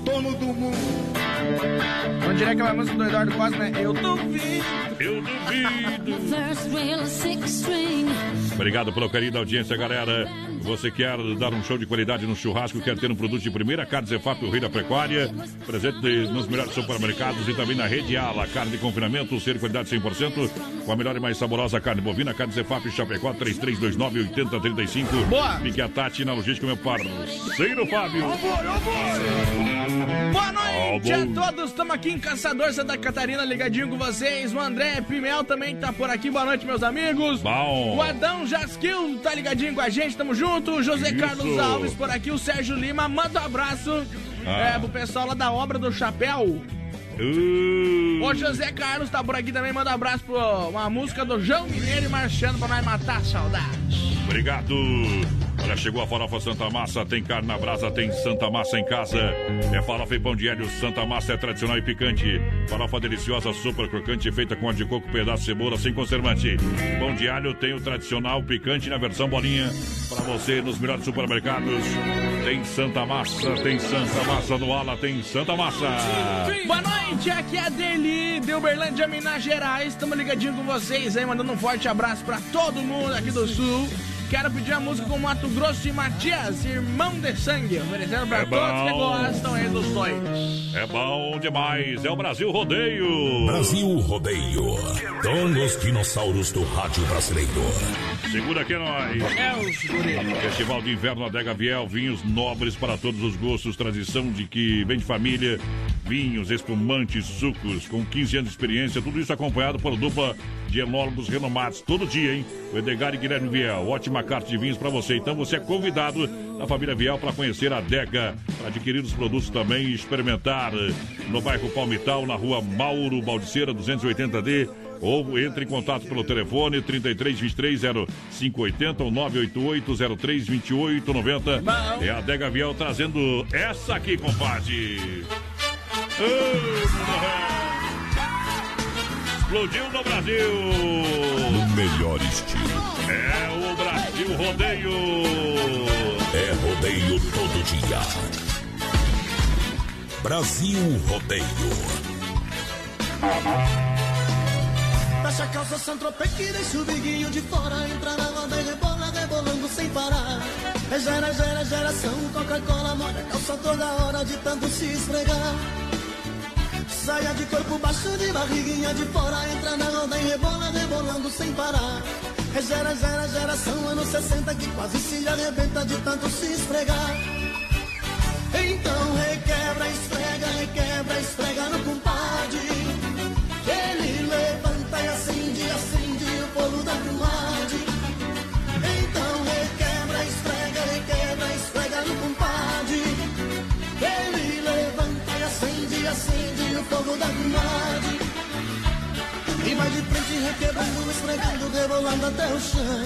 Dono do mundo. Vamos dizer aquela música do Eduardo Costa, né? Eu duvido. Eu duvido. Obrigado pelo carinho da audiência, galera. Você quer dar um show de qualidade no churrasco, quer ter um produto de primeira, Carne Zefap, o rei da pecuária, presente nos melhores supermercados e também na rede Ala, carne de confinamento, ser qualidade 100%, com a melhor e mais saborosa carne bovina, Carne Zefap, Chapecó, 3329-8035. Boa! Fique a Tati na logística, meu parceiro Fábio. Boa noite A todos, estamos aqui em Caçador Santa Catarina, ligadinho com vocês. O André Pimel também tá por aqui, boa noite, meus amigos. Bom. O Adão Jasquil tá ligadinho com a gente, tamo junto. O José Isso. Carlos Alves por aqui, o Sérgio Lima, manda um abraço Ah. é, pro pessoal lá da obra do Chapéu. Uh, O José Carlos tá por aqui também, manda um abraço pro uma música do João Mineiro e marchando pra nós matar a saudade. Obrigado. Olha, chegou a farofa Santa Massa, tem carne na brasa, tem Santa Massa em casa. É farofa e pão de alho, Santa Massa é tradicional e picante. Farofa deliciosa, super crocante, feita com óleo de coco, pedaço de cebola, sem conservante. Pão de alho tem o tradicional picante na versão bolinha. Para você nos melhores supermercados. Tem Santa Massa, tem Santa Massa do Ala, tem Santa Massa. Boa noite, aqui é a Deli de Uberlândia, Minas Gerais. Estamos ligadinho com vocês aí, mandando um forte abraço pra todo mundo aqui do Sul. Quero pedir a música com Mato Grosso e Matias, irmão de sangue, oferecendo pra É todos que bom. gostam aí dos dois. É bom demais, é o Brasil Rodeio. Brasil Rodeio. Com os dinossauros do rádio brasileiro. Segura que é nóis. É os guri. Festival de Inverno Adega Viel, vinhos nobres para todos os gostos, tradição de que vem de família, vinhos, espumantes, sucos, com 15 anos de experiência, tudo isso acompanhado por dupla de enólogos renomados, todo dia, hein? O Edgar e Guilherme Viel, ótima carta de vinhos para você. Então você é convidado da família Viel para conhecer a adega, para adquirir os produtos também e experimentar no bairro Palmital, na rua Mauro Baldiceira, 280D, ou entre em contato pelo telefone 3323 0580 ou 988 03 2890. É a Adega Viel trazendo essa aqui, compadre. Mulher. Explodiu no Brasil. No melhor estilo. É o Brasil Rodeio. É rodeio todo dia. Brasil Rodeio. Fecha a calça Santropeque e deixa o biguinho de fora Entra na roda e rebola, rebolando sem parar É gera, gera, geração Coca-Cola molha a calça toda hora de tanto se esfregar Saia de corpo baixo de barriguinha de fora Entra na roda e rebola, rebolando sem parar É gera, gera, geração anos 60 que quase se arrebenta de tanto se esfregar. Então requebra, esfrega, requebra, esfrega no compadre. Da. E vai de frente requebrando, esfregando, rebolando até o chão.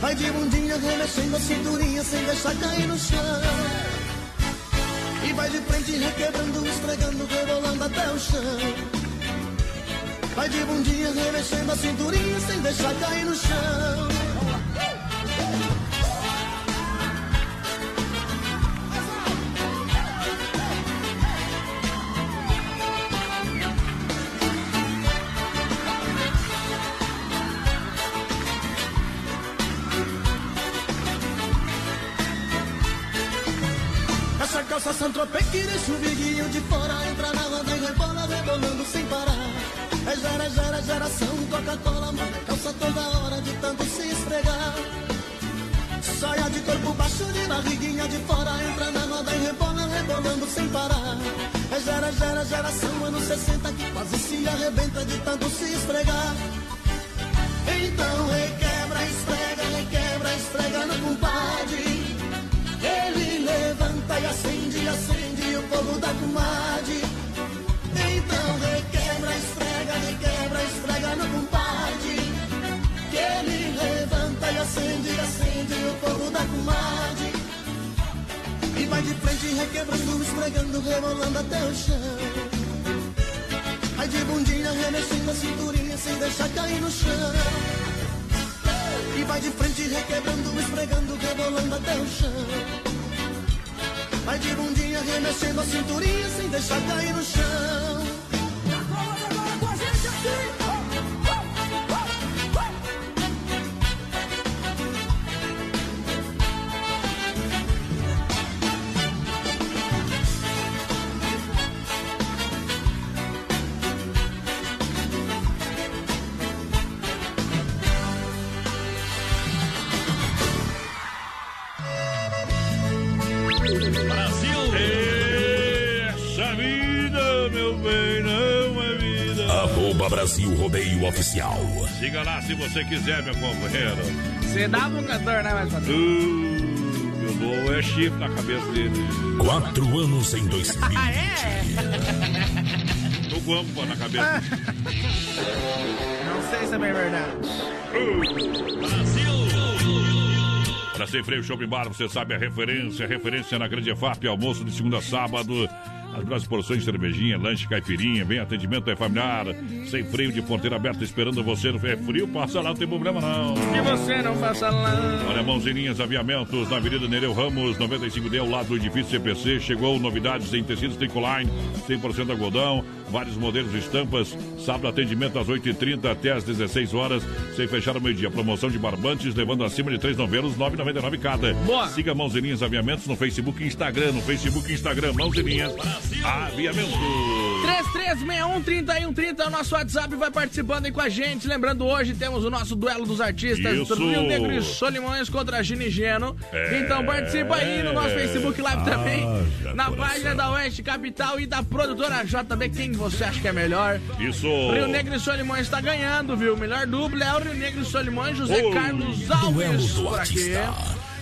Vai de bundinha remexendo a cinturinha sem deixar cair no chão. E vai de frente requebrando, esfregando, rebolando até o chão. Vai de bundinha remexendo a cinturinha sem deixar cair no chão. Essa calça Santropê que deixa o viguinho de fora Entra na roda e rebola, rebolando sem parar. É gera, gera, geração Coca-Cola, manda calça toda hora De tanto se esfregar. Saia de corpo baixo, de barriguinha de fora Entra na roda e rebola, rebolando sem parar. É gera, gera, geração Anos 60 que quase se arrebenta De tanto se esfregar. Então requebra, esfrega, requebra, esfrega no compadre ele e acende, acende o fogo da comadre. Então requebra, esfrega, requebra, esfrega no compadre. Que ele levanta e acende, acende o fogo da comadre. E vai de frente requebrando, esfregando, rebolando até o chão. Vai de bundinha remexendo a cinturinha sem deixar cair no chão. E vai de frente requebrando, esfregando, rebolando até o chão. Vai de bundinha remexendo a cinturinha sem deixar cair no chão. Brasil! Brasil Rodeio Oficial. Siga lá se você quiser, meu companheiro. Você dá pro cantor, né, mais? Uh, meu bom é chifre na cabeça dele. Quatro anos em 2020. Ah, é? No guampa na cabeça. Não sei se é bem verdade. Pra Sem Freio Shopping Bar, você sabe a referência, a referência na Grande EFAP, almoço de segunda a sábado. As melhores porções de cervejinha, lanche, caipirinha, bem atendimento é familiar. Sem freio de porteira aberta esperando você. É frio, passa lá, não tem problema não. E você não passa lá. Olha, mãozinhas, aviamentos na Avenida Nereu Ramos, 95D, ao lado do edifício CPC. Chegou novidades em tecidos Tricoline, 100% algodão, vários modelos e estampas. Sábado, atendimento às 8h30 até às 16 horas, sem fechar o meio-dia. Promoção de barbantes, levando acima de três novelos, 9,99 cada. Boa. Siga Mãozinhas Aviamentos no Facebook e Instagram. No Facebook e Instagram, Mãozinhas Aviamentos. 3361-3130 é o nosso WhatsApp, vai participando aí com a gente. Lembrando, hoje temos o nosso duelo dos artistas Isso. Rio Negro e Solimões contra Gini Geno. É. Então participa aí no nosso Facebook Live também, Haja na coração. página da Oeste Capital e da produtora JB. Quem você acha que é melhor? Isso. Rio Negro e Solimões está ganhando, viu? O melhor dupla é o Rio Negro e Solimões, José. Carlos Duelo Alves do por aqui.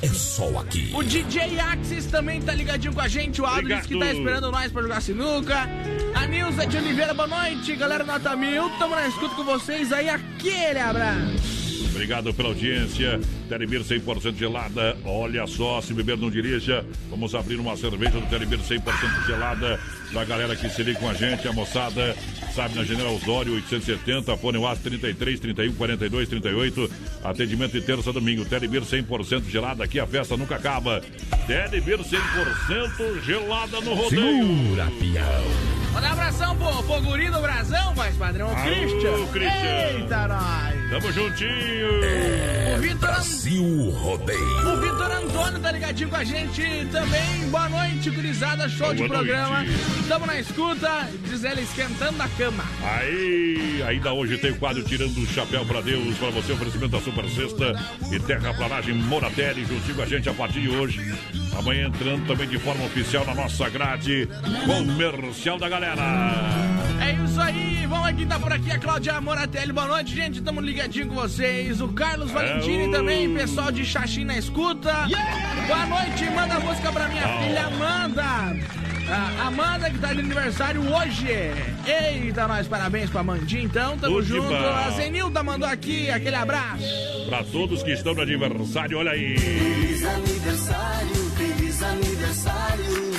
É só aqui. O DJ Axis também tá ligadinho com a gente. O Obrigado. que tá esperando nós pra jogar sinuca. A Nilza de Oliveira, boa noite. Galera Nota Mil, tamo na escuta com vocês aí. Aquele abraço. Obrigado pela audiência. Telebir 100% gelada. Olha só, se beber não dirija. Vamos abrir uma cerveja do Telebir 100% gelada. Da galera que se liga com a gente, a moçada. Sabe, na General Osório 870, fone WhatsApp 33 31 42 38. Atendimento de terça a domingo. Telebir 100% gelada. Aqui a festa nunca acaba. Telebir 100% gelada no rodeio. Segura, pião. Manda um abração pro, pro guri do Brasão, mais padrão, o Christian. Christian. Eita, nós. Tamo juntinho. É O Vitor Brasil Rodeio. O Vitor Antônio tá ligadinho com a gente também. Boa noite, gurizada. Show de Boa programa. Tamo na escuta. Diz ela esquentando a cama. Aí, ainda hoje tem o quadro Tirando o Chapéu pra Deus, pra você, oferecimento da Super Sexta e Terraplanagem Moratelli, juntinho com a gente a partir de hoje. Amanhã entrando também de forma oficial na nossa grade comercial da galera. É isso aí, vamos aqui, tá por aqui a Cláudia Moratelli. Boa noite, gente. Tamo ligadinho com vocês. O Carlos Valentini o- também, pessoal de Xaxim na escuta. Boa noite, manda a música pra minha Ah. filha Amanda. A Amanda que tá de aniversário hoje. Eita, nós parabéns pra Amandinha, então. Tamo Tudo junto. A Zenilda mandou aqui aquele abraço. Pra todos que estão no aniversário, olha aí. Feliz aniversário, feliz aniversário.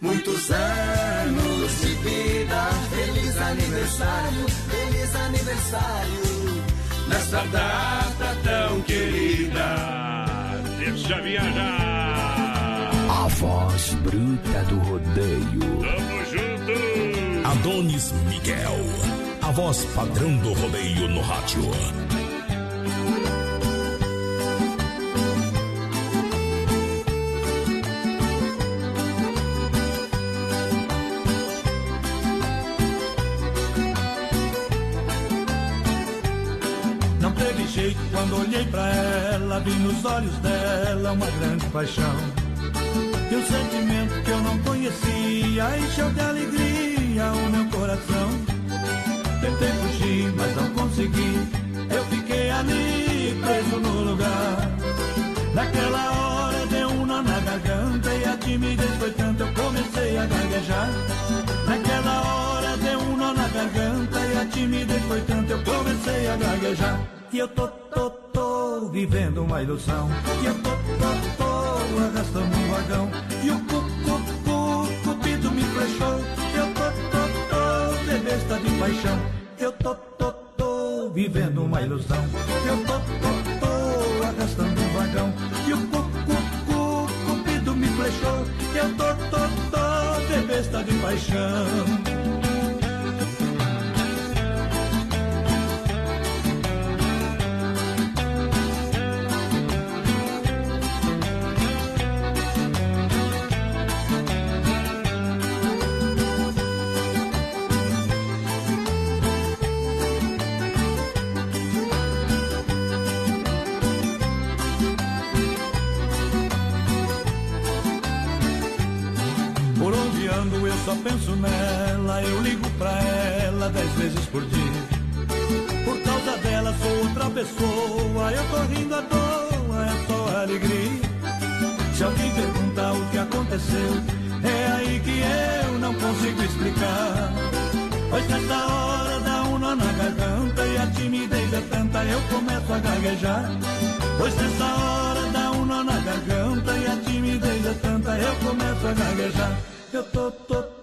Muitos anos de vida. Feliz aniversário, feliz aniversário. Nesta data tão querida. Deixa viajar. Voz bruta do rodeio. Tamo junto. Adonis Miguel. A voz padrão do rodeio no rádio. Não teve jeito quando olhei pra ela, vi nos olhos dela uma grande paixão. E um sentimento que eu não conhecia encheu de alegria o meu coração. Tentei fugir, mas não consegui. Eu fiquei ali preso no lugar. Naquela hora deu um nó na garganta e a timidez foi tanta, eu comecei a gaguejar. Naquela hora deu um nó na garganta e a timidez foi tanta, eu comecei a gaguejar. E eu tô, tô, tô vivendo uma ilusão. E eu tô, tô, tô arrastando um vagão. E o cu, cu, cu, cupido me flechou. Eu tô, tô, tô de besta de paixão. Eu tô, tô, tô vivendo uma ilusão. Eu tô, tô, tô arrastando um vagão. E o cu, cu, cu, cupido me flechou. Eu tô, tô, tô de besta de paixão. Só penso nela, eu ligo pra ela dez vezes por dia. Por causa dela sou outra pessoa, eu tô rindo à toa, é só alegria. Se alguém perguntar o que aconteceu, é aí que eu não consigo explicar. Pois nessa hora dá um nó na garganta e a timidez é tanta, eu começo a gaguejar. Pois nessa hora dá um nó na garganta e a timidez é tanta, eu começo a gaguejar. Eu tô, tô,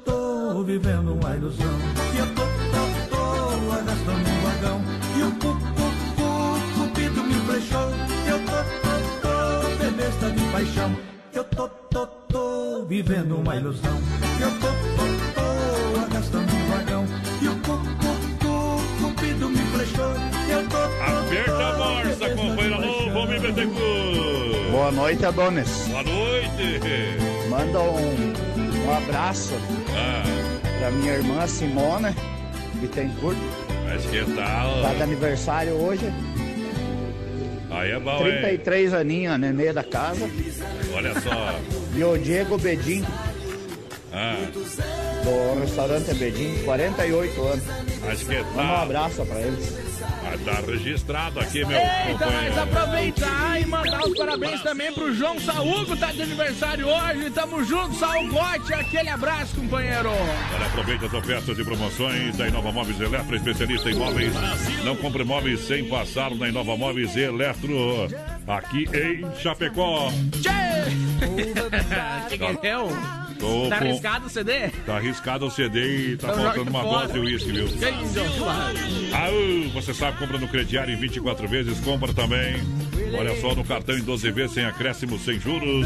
tô vivendo uma ilusão. E eu tô, tô, tô arrastando um vagão. E o cu, cu, cu, cupido me flechou. Eu tô, tô, tô de besta de paixão. Eu tô, tô, tô vivendo uma ilusão. Eu tô, tô, tô arrastando um vagão. E o cu, cu, cu, cupido me flechou. Eu tô, tô, Aperta a morsa, companheiro. Alô, paixão. vamos Betecu. Boa noite, Adonis. Boa noite. Manda um, um abraço Ah, pra minha irmã Simona Bittencourt. mas que tal? Tá de aniversário hoje. Aí é bom, hein? 33 aninhos, a nenê da casa. Olha só. E o Diego Bedin, Ah, do restaurante Bedin, 48 anos. mas que Manda um abraço pra eles. Ah, tá registrado aqui, meu Eita, companheiro. aproveitar e mandar os parabéns também pro João Saúco, tá de aniversário hoje. Tamo junto, Saúgote. Aquele abraço, companheiro. Olha, aproveita as ofertas e promoções da Inova Móveis Eletro, especialista em móveis. Não compre móveis sem passar na Inova Móveis Eletro, aqui em Chapecó. Tchê! que que deu? Tô Tá com- arriscado o CD? Tá arriscado o CD e tá Então faltando uma fora. dose de uísque, viu? Ah, você sabe, compra no crediário em 24 vezes, compra também. Olha só, no cartão em 12 vezes, sem acréscimo, sem juros.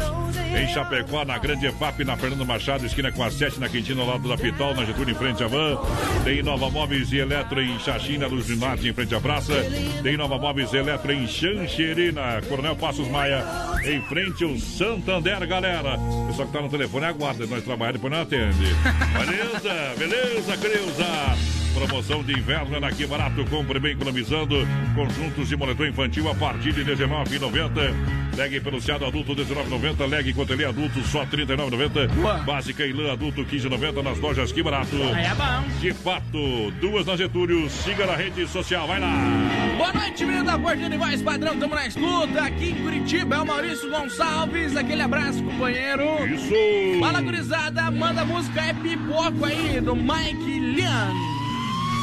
Em Chapecó, na Grande EFAP, na Fernando Machado, esquina com a 7, na Quintina, ao lado da Pitol, na Getúlio, em frente à Van. Tem Nova Móveis e Eletro em Xaxim, na Luz do Norte, em frente à praça. Tem Nova Móveis e Eletro em Xanxerê, na Coronel Passos Maia, em frente ao Santander, galera. Pessoal que tá no telefone, aguarda, nós trabalhamos, depois não atende. Beleza, beleza, Creuza. Promoção de inverno é na Que Barato. Compre bem economizando. Conjuntos de moletom infantil a partir de R$19,90. Leg peluciado adulto R$19,90. Leg cotelê adulto só R$39,90. Básica e lã adulto R$15,90 nas lojas Que Barato. É bom. De fato, duas na Getúlio. Siga na rede social. Vai lá. Boa noite, menino da Porta de Voz Padrão, tamo na escuta. Aqui em Curitiba é o Maurício Gonçalves. Aquele abraço, companheiro. Isso. Fala, gurizada. Manda música É Pipoco aí, do Mike Lian.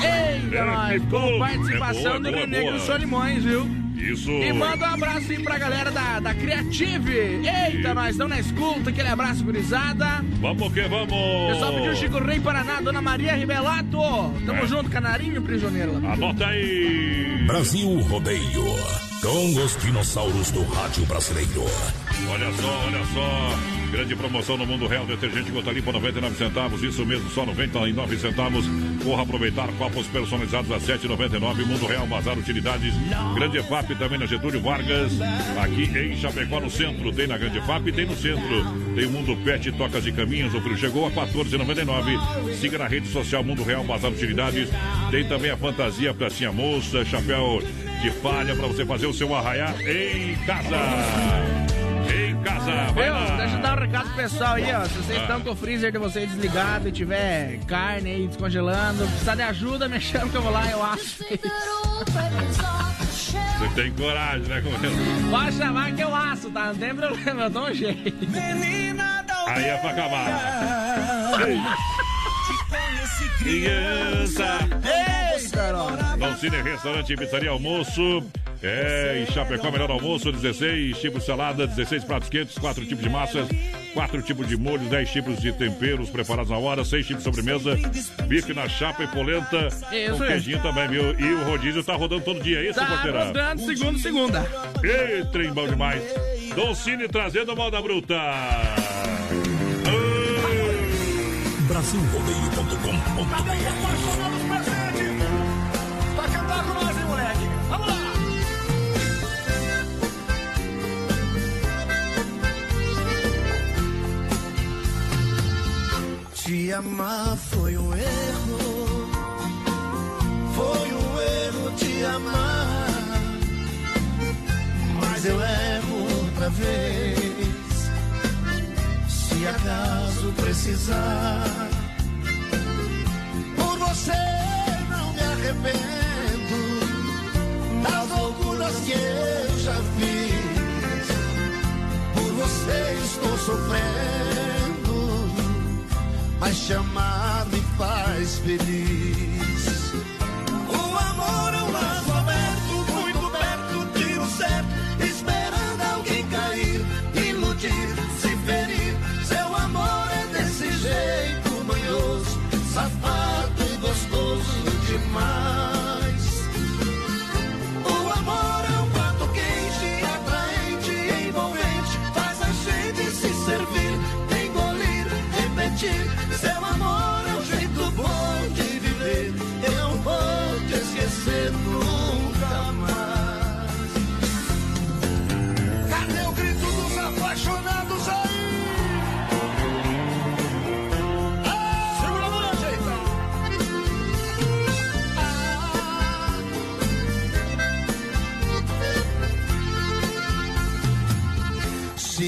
Eita, É nós. Com participação É boa, do boa, Negro. Solimões, viu? Isso. E manda um abraço aí pra galera da, da Creative. Eita, nós estamos na escuta. Aquele abraço, gurizada. Vamos que vamos. Pessoal pediu Chico Rei Paraná, Dona Maria Ribelato. Tamo É. junto, canarinho prisioneiro. lá. Anota aí. Brasil Rodeio. Com os dinossauros do rádio brasileiro. Olha só, olha só. Grande promoção no Mundo Real. Detergente gota limpa 99 centavos. Isso mesmo, só 99 centavos. Corra aproveitar copos personalizados a 7,99. Mundo Real, Bazar Utilidades. Grande FAP também na Getúlio Vargas. Aqui em Chapecó, no centro. Tem na Grande FAP, tem no centro. Tem o Mundo Pet, tocas e caminhos. O frio chegou a 14,99. Siga na rede social Mundo Real, Bazar Utilidades. Tem também a fantasia pracinha moça, chapéu de palha para você fazer o seu arraiar em casa. Casa, vai lá. Deixa eu dar um recado pro pessoal aí, ó. Se vocês Ah. estão com o freezer de vocês desligado e tiver carne aí descongelando, precisar de ajuda, me chama que eu vou lá eu acho. Você tem coragem, né, comendo? Pode chamar que eu aço, tá? Não tem problema, eu dou um jeito. Aí é pra acabar. Ei. Criança. Eita, Dom Cine Restaurante e Pizzaria Almoço. É, em Chapecó, melhor almoço, 16 tipos de salada, 16 pratos quentes, 4 tipos de massas, 4 tipos de molhos, 10 tipos de temperos preparados na hora, 6 tipos de sobremesa, bife na chapa e polenta, Isso, com queijinho também, viu? E o rodízio tá rodando todo dia, é isso, Tá porteira? rodando segundo, segunda. Ei, trem bom demais. Dom Cine trazendo a moda bruta. Brasilrodeio.com.br Pra cantar com nós, hein, moleque? Vamos lá! Te amar foi um erro. Foi um erro te amar. Mas eu erro outra vez. Se acaso precisar. Você não me arrependo das loucuras que eu já fiz. Por você estou sofrendo, mas te amar me faz feliz.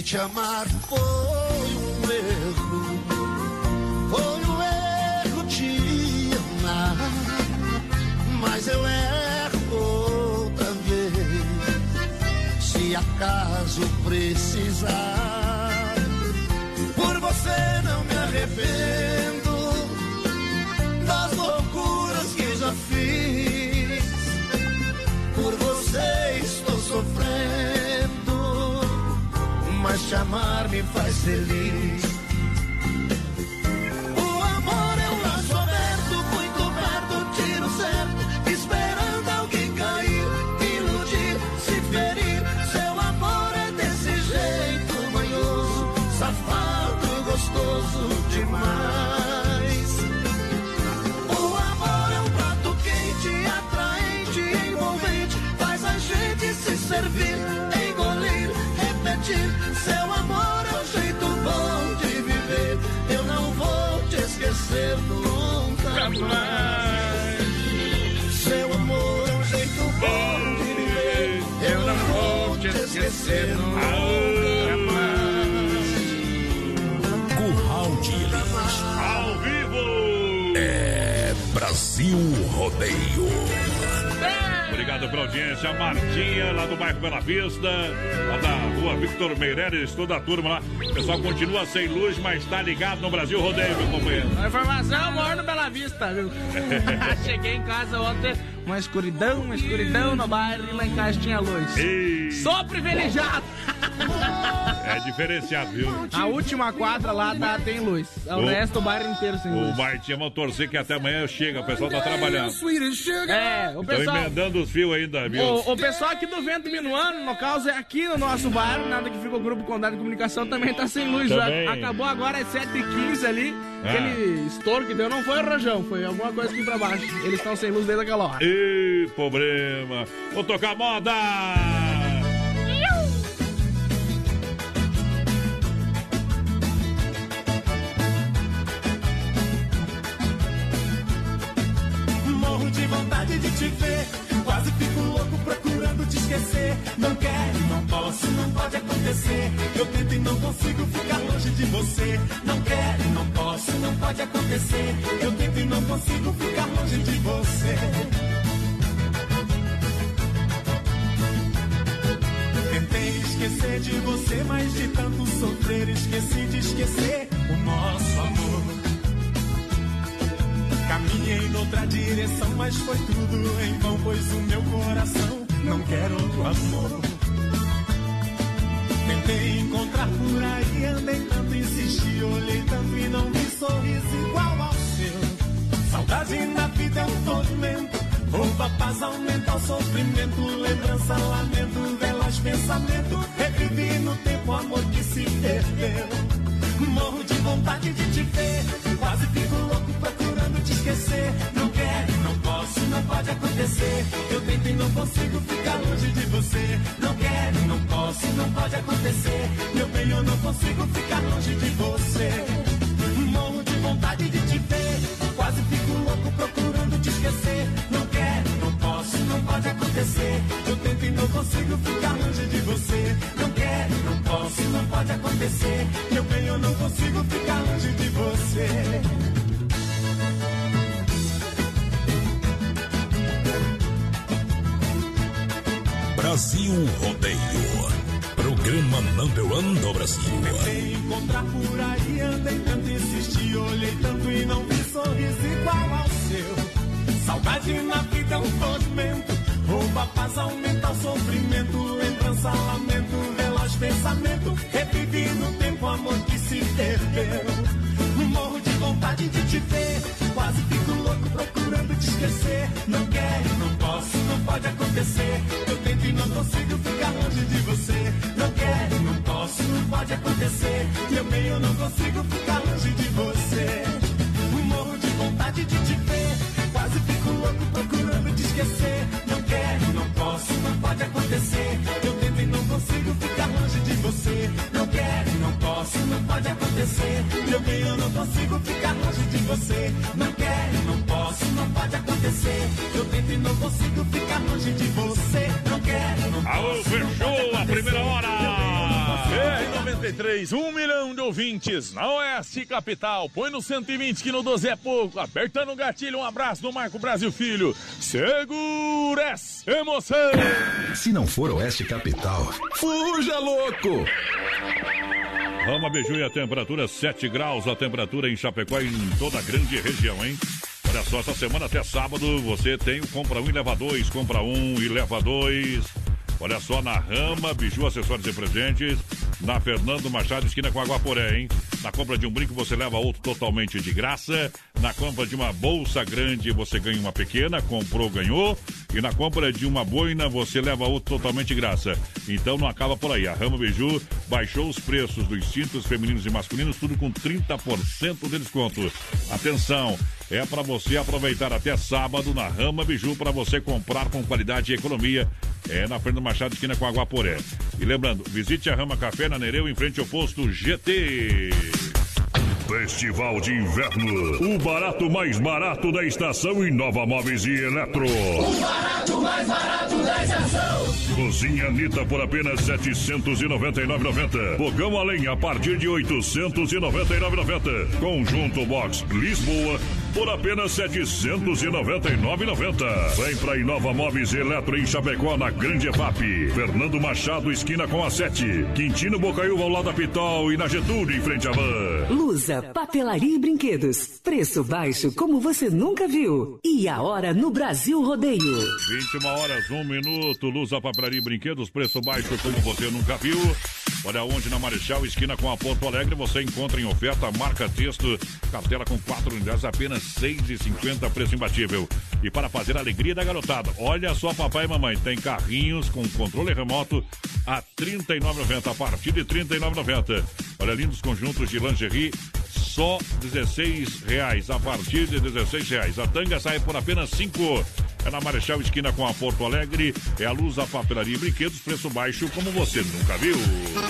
Te amar foi um erro, foi um erro te amar, mas eu erro outra vez. Se acaso precisar, por você não me arrependo amar me faz feliz. O amor é um laço aberto, fui coberto, tiro certo, esperando alguém cair, iludir, se ferir. Seu amor é desse jeito manhoso, safado, gostoso demais. O amor é um prato quente, atraente, envolvente, faz a gente se servir repetir. Seu amor é um jeito bom de viver. Eu não vou te esquecer nunca mais. Seu amor é um jeito bom de viver. Eu não vou te esquecer nunca mais. Curral de Elite. Ao vivo! É Brasil Rodeio. Obrigado pela audiência. Martinha, lá do bairro Bela Vista, lá da rua Victor Meireles, toda a turma lá. O pessoal continua sem luz, mas tá ligado no Brasil Rodeio, meu companheiro. A informação, eu moro no Bela Vista, viu? Cheguei em casa ontem, uma escuridão, uma escuridão no bairro e lá em casa tinha luz. Ei. Sou privilegiado! É diferenciado, viu? A última quadra lá tá, tem luz. O, O- resto do bairro inteiro sem O luz. Martinha, vamos torcer que até amanhã chega, o pessoal tá trabalhando. É, o Estão pessoal. emendando os fios ainda, viu? O, o pessoal aqui do Vento Minuano, no caso, é aqui no nosso bairro, nada que fica o Grupo Condado de Comunicação, também tá sem luz. Também. Já acabou agora às 7h15 ali. Ah. Aquele estouro que deu não foi o rojão, foi alguma coisa aqui pra baixo. Eles estão sem luz desde aquela hora. Ih, problema. Vou tocar moda! Vontade de te ver. Quase fico louco procurando te esquecer. Não quero, não posso, não pode acontecer. Eu tento e não consigo ficar longe de você. Não quero, não posso, não pode acontecer. Eu tento e não consigo ficar longe de você. Tentei esquecer de você, mas de tanto sofrer, esqueci de esquecer o nosso amor. Caminhei noutra direção, mas foi tudo em vão, pois o meu coração não quer outro amor. Tentei encontrar por aí, andei tanto, insisti, olhei tanto e não vi sorriso igual ao seu. Saudade na vida é um tormento, rouba paz, aumenta o sofrimento, lembrança, lamento, velas, pensamento, revivi no tempo amor que se perdeu. Morro de vontade de te ver, quase fico te esquecer. Não quero, não posso, não pode acontecer. Eu tento e não consigo ficar longe de você. Não quero, não posso, não pode acontecer. Meu bem, eu não consigo ficar longe de você. Morro de vontade de te ver, quase fico louco procurando te esquecer. Não quero, não posso, não pode acontecer. Eu tento e não consigo ficar longe de você. Não quero, não posso, não pode acontecer. Meu bem, eu não consigo ficar longe de você. Brasil Rodeio. Programa number one do Brasil. Tentei encontrar por aí, andei tanto, insisti, olhei tanto e não vi sorriso igual ao seu. Saudade na vida é um tormento, rouba paz, aumenta o sofrimento, lembrança, lamento, veloz pensamento, revivi no tempo amor que se perdeu. Morro de vontade de te ver, quase fico louco procurando te esquecer. Não quero, não posso, não pode acontecer. Eu tento e não consigo ficar longe de você. Não quero, não posso, não pode acontecer. Bem, eu não consigo ficar longe de você. Morro de vontade de te ver, quase fico louco procurando te esquecer. Não quero, não posso, não pode acontecer. Eu tento e não consigo ficar longe de você. Não não posso, não pode acontecer. Meu bem, eu não consigo ficar longe de você. Não quero, não posso, não pode acontecer. Eu tento e não consigo ficar longe de você. Não quero, não Alô, posso. não fechou pode a primeira hora. BR-93, um milhão de ouvintes na Oeste Capital. Põe no 120 que no 12 é pouco. Apertando o gatilho, um abraço do Marco Brasil Filho. Segura essa emoção. Se não for Oeste Capital, fuja louco! Rama Beiju e a temperatura 7 graus, a temperatura em Chapecó e em toda a grande região, hein? Olha só, essa semana até sábado você tem o compra um e leva dois, compra um e leva dois. Olha só, na Rama, Biju, acessórios e presentes, na Fernando Machado, esquina com Aguaporé, hein? Na compra de um brinco, você leva outro totalmente de graça. Na compra de uma bolsa grande, você ganha uma pequena. Comprou, ganhou. E na compra de uma boina, você leva outro totalmente de graça. Então não acaba por aí. A Rama Biju baixou os preços dos cintos femininos e masculinos, tudo com 30% de desconto. Atenção! É para você aproveitar até sábado na Rama Biju para você comprar com qualidade e economia. É na frente do Machado esquina com Aguaporé. E lembrando, visite a Rama Café na Nereu em frente ao posto GT. Festival de Inverno. O barato mais barato da estação Inova Móveis e Eletro. O barato mais barato da estação. Cozinha Anitta por apenas R$ 799,90. Fogão a lenha a partir de R$ 899,90. Conjunto Box Lisboa por apenas R$ 799,90. Vem pra Inova Móveis Eletro em Chapecó, na Grande EFAP. Fernando Machado, esquina com a 7. Quintino Bocaiúva ao lado da Pitol e na Getúlio, em frente à van. Lusa, papelaria e brinquedos. Preço baixo como você nunca viu. E a hora no Brasil Rodeio. 21 horas, 1 minuto. Lusa, papelaria e brinquedos, preço baixo como você nunca viu. Olha onde na Marechal, esquina com a Porto Alegre, você encontra em oferta marca texto, cartela com 4 unidades, apenas R$ 6,50, preço imbatível. E para fazer a alegria da garotada, olha só papai e mamãe, tem carrinhos com controle remoto a R$ 39,90, a partir de R$ 39,90. Olha, lindos conjuntos de lingerie, só 16 reais, a partir de 16 reais. A tanga sai por apenas R$ 5 é na Marechal Esquina com a Porto Alegre. É a luz, a papelaria e brinquedos, preço baixo como você nunca viu.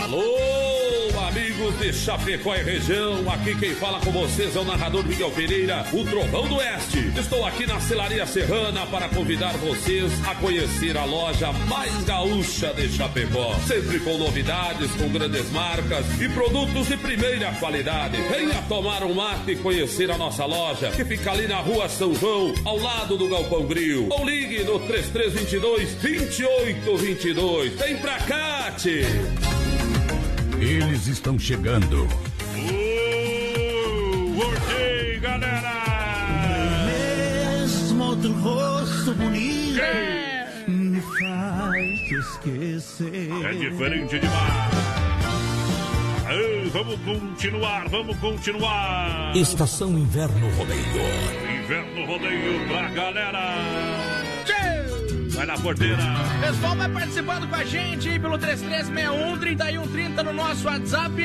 Alô, amigos de Chapecó e região. Aqui quem fala com vocês é o narrador Miguel Pereira, o Trovão do Oeste. Estou aqui na Celaria Serrana para convidar vocês a conhecer a loja mais gaúcha de Chapecó. Sempre com novidades, com grandes marcas e produtos de primeira qualidade. Venha tomar um mate e conhecer a nossa loja, que fica ali na rua São João, ao lado do Galpão Grill. Ou ligue no 3322 2822. Vem pra cá, tchê. Eles estão chegando. Uh, voltei, galera! Mesmo outro rosto bonito me faz esquecer. É diferente demais. Ah, vamos continuar, vamos continuar. Estação Inverno Rodeio. Inverno Rodeio pra galera. Vai na porteira. Pessoal, vai participando com a gente aí pelo 3361-3130 no nosso WhatsApp.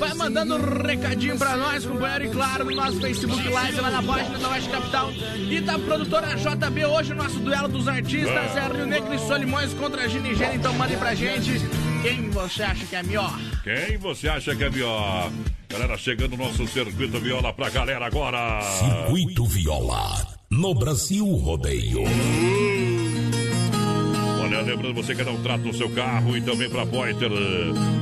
Vai mandando um recadinho pra nós, companheiro, e claro, no nosso Facebook Live lá na página da Oeste Capital. E da produtora JB, hoje o nosso duelo dos artistas é Rio Negro e Solimões contra a Ginigênia. Então mande pra gente quem você acha que é melhor. Quem você acha que é melhor? Galera, chegando o nosso circuito viola pra galera agora. Circuito Viola. No Brasil Rodeio. Lembrando você que não trata o seu carro e também para Poiter.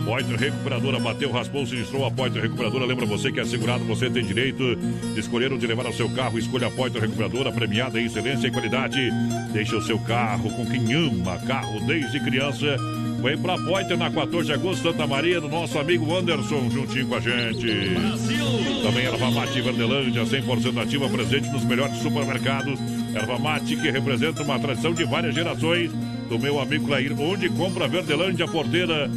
Poiter Recuperadora bateu, raspou, sinistrou a Poiter Recuperadora. Lembra você que é segurado, você tem direito de escolher onde levar o seu carro. Escolha a Poiter Recuperadora, premiada em excelência e qualidade. Deixa o seu carro com quem ama carro desde criança. Vem pra Poiter na 14 de agosto, Santa Maria, do nosso amigo Anderson, juntinho com a gente. Também erva mate Verdelândia, 100% ativa, presente nos melhores supermercados. Erva mate que representa uma tradição de várias gerações. Do meu amigo Clair, onde compra Verdelândia Porteira.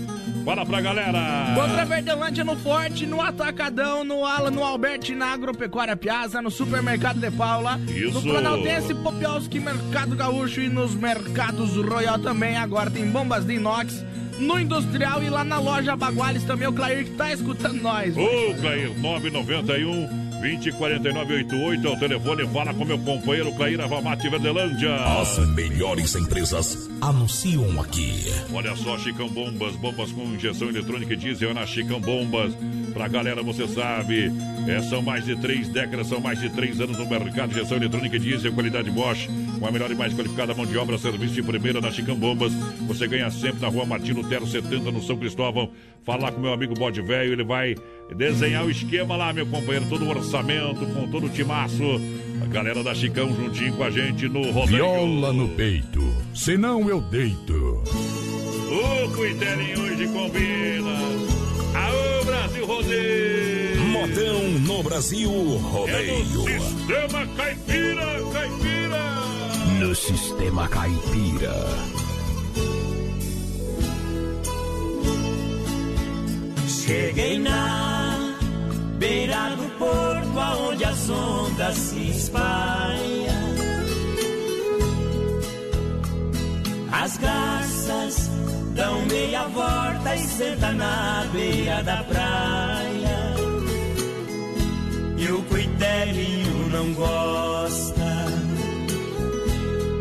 Fala pra galera! Contra Verdelândia no Forte, no Atacadão, no Ala, no Alberti, na Agropecuária Piazza, no Supermercado de Paula, Isso. no Planaltense, Popiolski, Mercado Gaúcho e nos Mercados Royal também. Agora tem bombas de inox no Industrial e lá na loja Baguales também. O Clair que tá escutando nós. Ô, Clair, 991 204988 é o telefone. Fala com meu companheiro Clair Avamate Verdelândia. As melhores empresas anunciam aqui. Olha só, Chicão Bombas, bombas com injeção eletrônica e diesel na Chicão Bombas. Pra galera, você sabe, é, são mais de três décadas, são mais de três anos no mercado de injeção eletrônica e diesel, qualidade Bosch, com a melhor e mais qualificada mão de obra, serviço de primeira na Chicão Bombas. Você ganha sempre na rua Martino Tero 70, no São Cristóvão. Fala com meu amigo Bode Velho, ele vai desenhar o esquema lá, meu companheiro, todo o orçamento, com todo o timaço. A galera da Chicão juntinho com a gente no rodeio. Viola no peito, senão eu deito. O Cuitelinho hoje combina. Aô, Brasil Rodeio! Modão no Brasil É no Rodeio. Sistema Caipira, Caipira! No sistema caipira. Cheguei na beira do porto aonde as ondas se espalham. As garças dão meia volta e senta na beira da praia. E o cuiterinho não gosta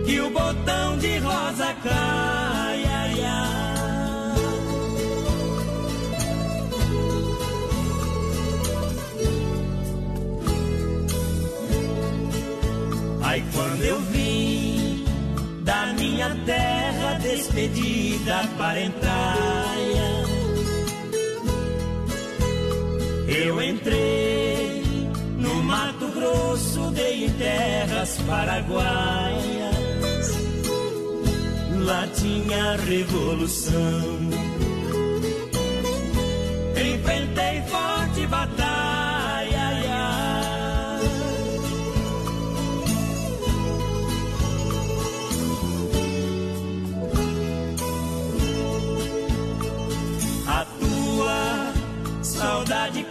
que o botão de rosa caia. Despedida parentaia, eu entrei no Mato Grosso, dei terras paraguaias. Lá tinha revolução.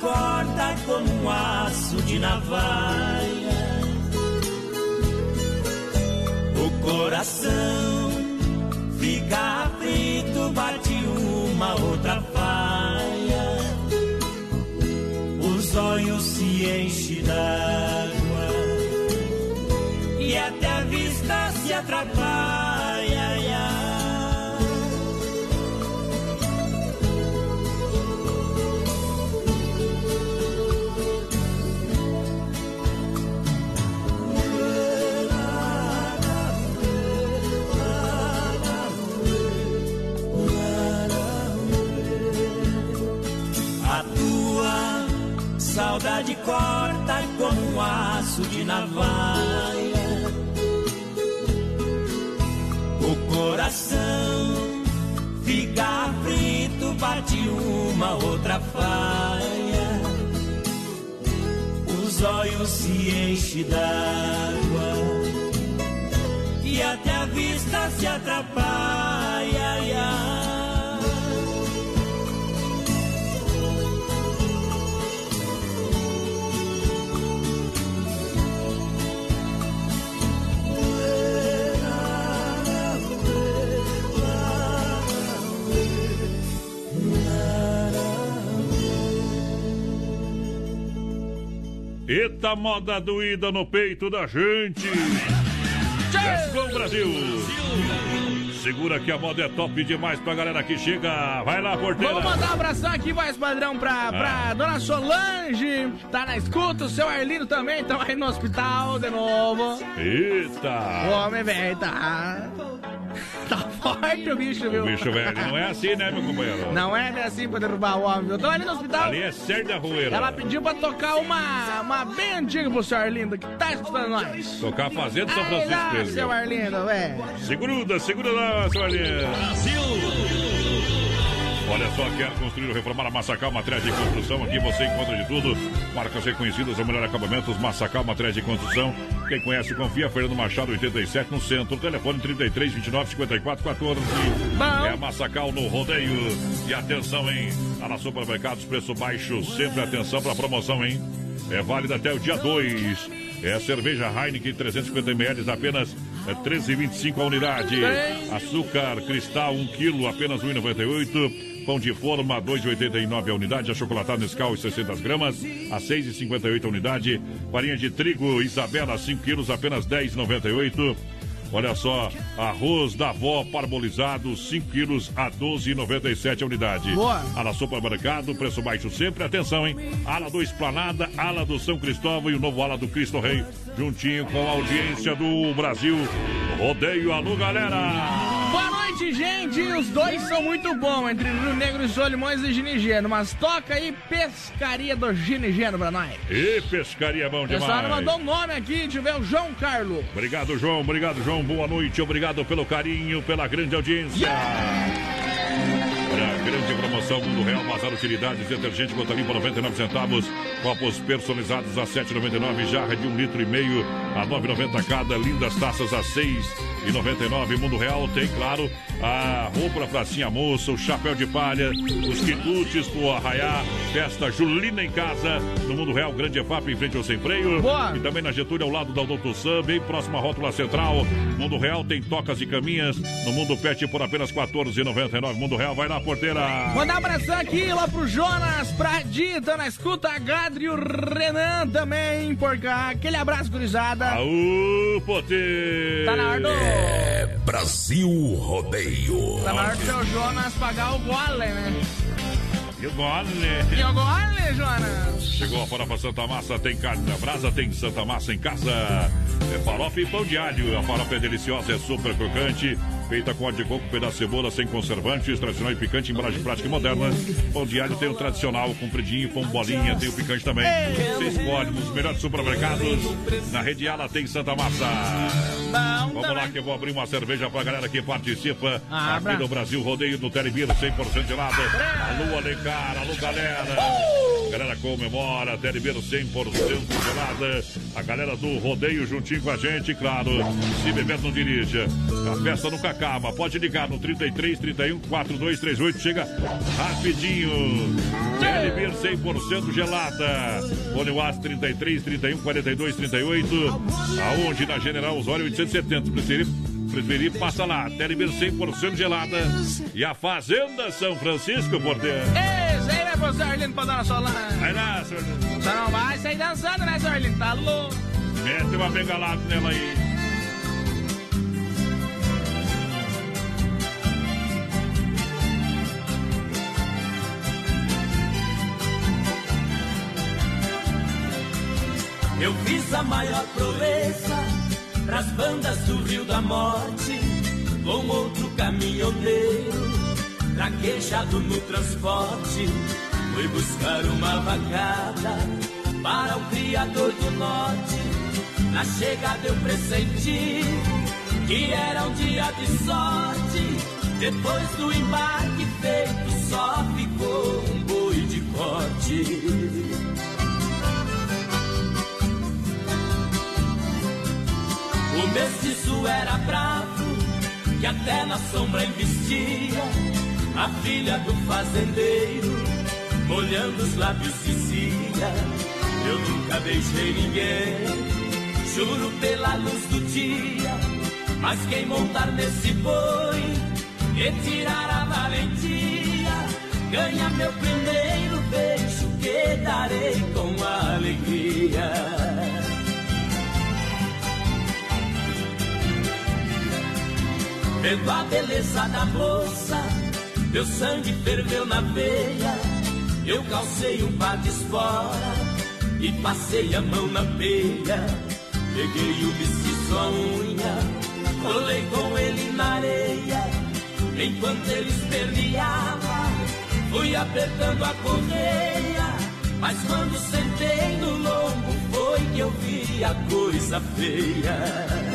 Corta como um aço de navalha. O coração fica aflito, bate uma outra falha. Os olhos se enchem d'água e até a vista se atrapalha. Corta como um aço de navalha. O coração fica aflito, bate uma outra falha. Os olhos se enchem d'água e até a vista se atrapalha. Eita moda doída no peito da gente. Gascon Brasil. Segura que a moda é top demais pra galera que chega. Vai lá, porteira. Vamos mandar um abração aqui, voz padrão, pra, pra Ah. dona Solange, tá na escuta, o seu Arlindo também, estão aí no hospital de novo. O Eita. homem velho tá. Tá forte o bicho, O viu? bicho velho não é assim, né, meu companheiro? Não é assim pra derrubar o homem, viu? Tô ali no hospital. Ali é sério da rueira. Ela pediu pra tocar uma, uma bem antiga pro seu Arlindo, que tá escutando nós. Tocar a Fazenda São Francisco. lá, mesmo. seu Arlindo, é. Segura, segura lá, seu Arlindo. Olha só, quer construir ou reformar a Massacal Matriz de Construção? Aqui você encontra de tudo. Marcas reconhecidas, o melhor acabamentos, Massacal Matriz de Construção. Quem conhece, confia. Fernando Machado, 87, no centro. Telefone 33 29 54 14. É a Massacal no rodeio. E atenção, hein? Tá na Supermercados, preço baixo. Sempre atenção para promoção, hein? É válida até o dia 2. É cerveja Heineken 350 ml, apenas é 13,25 a unidade. Açúcar cristal 1 kg, apenas 1,98. Pão de forma 2,89 a unidade. Achocolatado Nescau 60 gramas, a 6,58 a unidade. Farinha de trigo Isabela 5 quilos, apenas 10,98. Olha só, arroz da avó parbolizado, 5 quilos a 12,97 a unidade. Boa. Ala Supermercado, preço baixo sempre. Atenção, hein? Ala do Esplanada, ala do São Cristóvão e o novo ala do Cristo Rei, juntinho com a audiência do Brasil. Rodeio, alô, galera! Boa noite, gente. Os dois são muito bons, entre Rio Negro e Solimões e Ginigeno. Mas toca aí pescaria do Ginigeno pra nós. E pescaria bom O demais. pessoal mandou um nome aqui, tiver o João Carlos. Obrigado, João. Obrigado, João. Boa noite. Obrigado pelo carinho, pela grande audiência. A grande promoção Mundo Real, Bazar Utilidades, detergente gota limpa 99 centavos, copos personalizados a 7,99, jarra de um litro e meio a 9,90 cada, lindas taças a 6 e 99. Mundo Real tem, claro, a roupa da pracinha moça, o chapéu de palha, os quitutes pro arraiar, festa Julina em casa, no Mundo Real, Grande EFAP em frente ao Sem Freio. Boa. E também na Getúlio, ao lado da Doutor Sam, bem próxima à rótula central. Mundo Real tem tocas e caminhas, no Mundo Pet por apenas 14,99. Mundo Real vai na porteira. Mandar um abração aqui lá pro Jonas, pra Dita na escuta, a Gadri e o Renan também por cá. Aquele abraço, gurizada. Aú, poder! Tá na hora do... É Brasil Rodeio. Tá na hora do seu Jonas pagar o gole, né? E o gole. E o gole, Jonas? Chegou a farofa Santa Massa, tem carne na brasa, tem Santa Massa em casa. É farofa e pão de alho. A farofa é deliciosa, é super crocante. Feita com óleo de coco, pedaço de cebola, sem conservantes, tradicional e picante, embalagem prática e moderna. Pão de alho tem o tradicional, compridinho, com bolinha, tem o picante também. Você escolhe nos melhores supermercados. Na rede Ala tem Santa Massa. Vamos lá que eu vou abrir uma cerveja pra galera que participa aqui no Brasil Rodeio do Telebir, 100% gelada. Alô, Alencar, alô, galera. Galera comemora, Telebir 100% gelada. A galera do Rodeio juntinho com a gente, claro. Se beber, não dirija. A festa nunca acaba. Pode ligar no 33 31 4238. Chega rapidinho. Telebir 100% gelada. Fone WhatsApp 33 31 42 38. Aonde? Na General Osório 870. Preferir, preferir passa lá. Telebir 100% gelada. E a Fazenda São Francisco, porteiro. Esse aí vai pro Zorlino pra dar uma solana. Vai lá, senhor. Só não vai sair dançando, né, Zorlino? Tá louco. Mete uma bengalada nela aí. Eu fiz a maior proeza pras bandas do Rio da Morte, com outro caminhoneiro, traquejado no transporte. Fui buscar uma vacada para o Criador do Norte. Na chegada eu pressenti que era um dia de sorte. Depois do embarque feito, só ficou um boi de corte. O mestiço era bravo, que até na sombra investia. A filha do fazendeiro, molhando os lábios dizia: Eu nunca beijei ninguém, juro pela luz do dia. Mas quem montar nesse boi e tirar a valentia, ganha meu primeiro beijo que darei com alegria. Vendo a beleza da moça, meu sangue ferveu na veia. Eu calcei um par de espora e passei a mão na peia. Peguei o mestiço à unha, colei com ele na areia. Enquanto ele esperneava, fui apertando a correia. Mas quando sentei no lombo, foi que eu vi a coisa feia.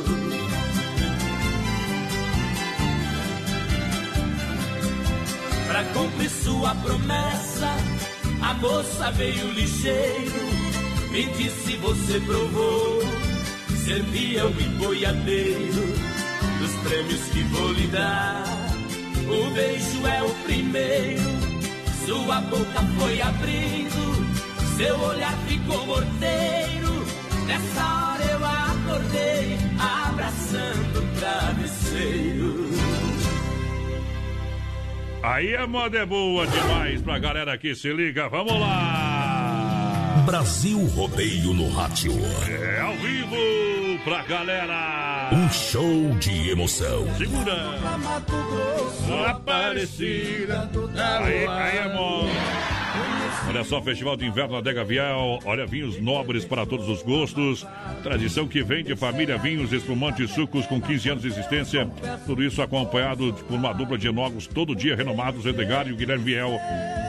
Pra cumprir sua promessa, a moça veio ligeiro. Me disse: Você provou ser peão e boiadeiro dos prêmios que vou lhe dar. O beijo é o primeiro. Sua boca foi abrindo, seu olhar ficou morteiro. Nessa hora eu acordei, abraçando o travesseiro. Aí a moda é boa demais pra galera que se liga. Vamos lá! Brasil Rodeio no Rádio. É ao vivo pra galera. Um show de emoção. Segura. Aparecida. Aí, aí, amor. Olha só, Festival de Inverno Adega Viel. Olha, vinhos nobres para todos os gostos. Tradição que vem de família, vinhos, espumantes, sucos com 15 anos de existência. Tudo isso acompanhado por uma dupla de enólogos todo dia renomados, Edgar e o Guilherme Viel.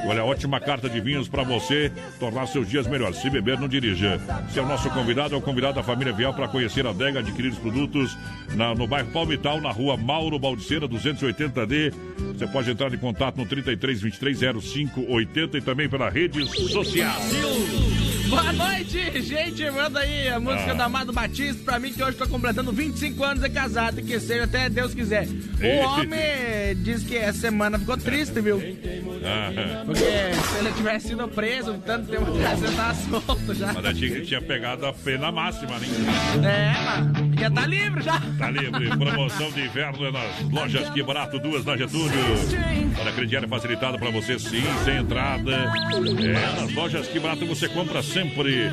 Olha, ótima carta de vinhos para você tornar seus dias melhores. Se beber, não dirija. Se é o nosso convidado, é o convidado da família Viel para conhecer a adega, adquirir os produtos na- no bairro Palmital, na rua Mauro Baldiceira, 280D. Você pode entrar em contato no 33 23 05 80 e também pela rede social. Boa noite, gente. Manda aí a música Ah. do Amado Batista pra mim, que hoje tô completando 25 anos de casado e que seja até Deus quiser. O homem diz que essa semana ficou triste, viu? Ah, Porque se ele tivesse sido preso tanto tempo atrás, ele tava solto já. mas tinha, tinha pegado a pena máxima, né? É, mano. Já tá livre já. Tá livre. Promoção de inverno é nas lojas Que Barato, duas na Getúlio. Olha, crediário facilitado pra você, sim, sem entrada. É, nas lojas Que Barato você compra sempre.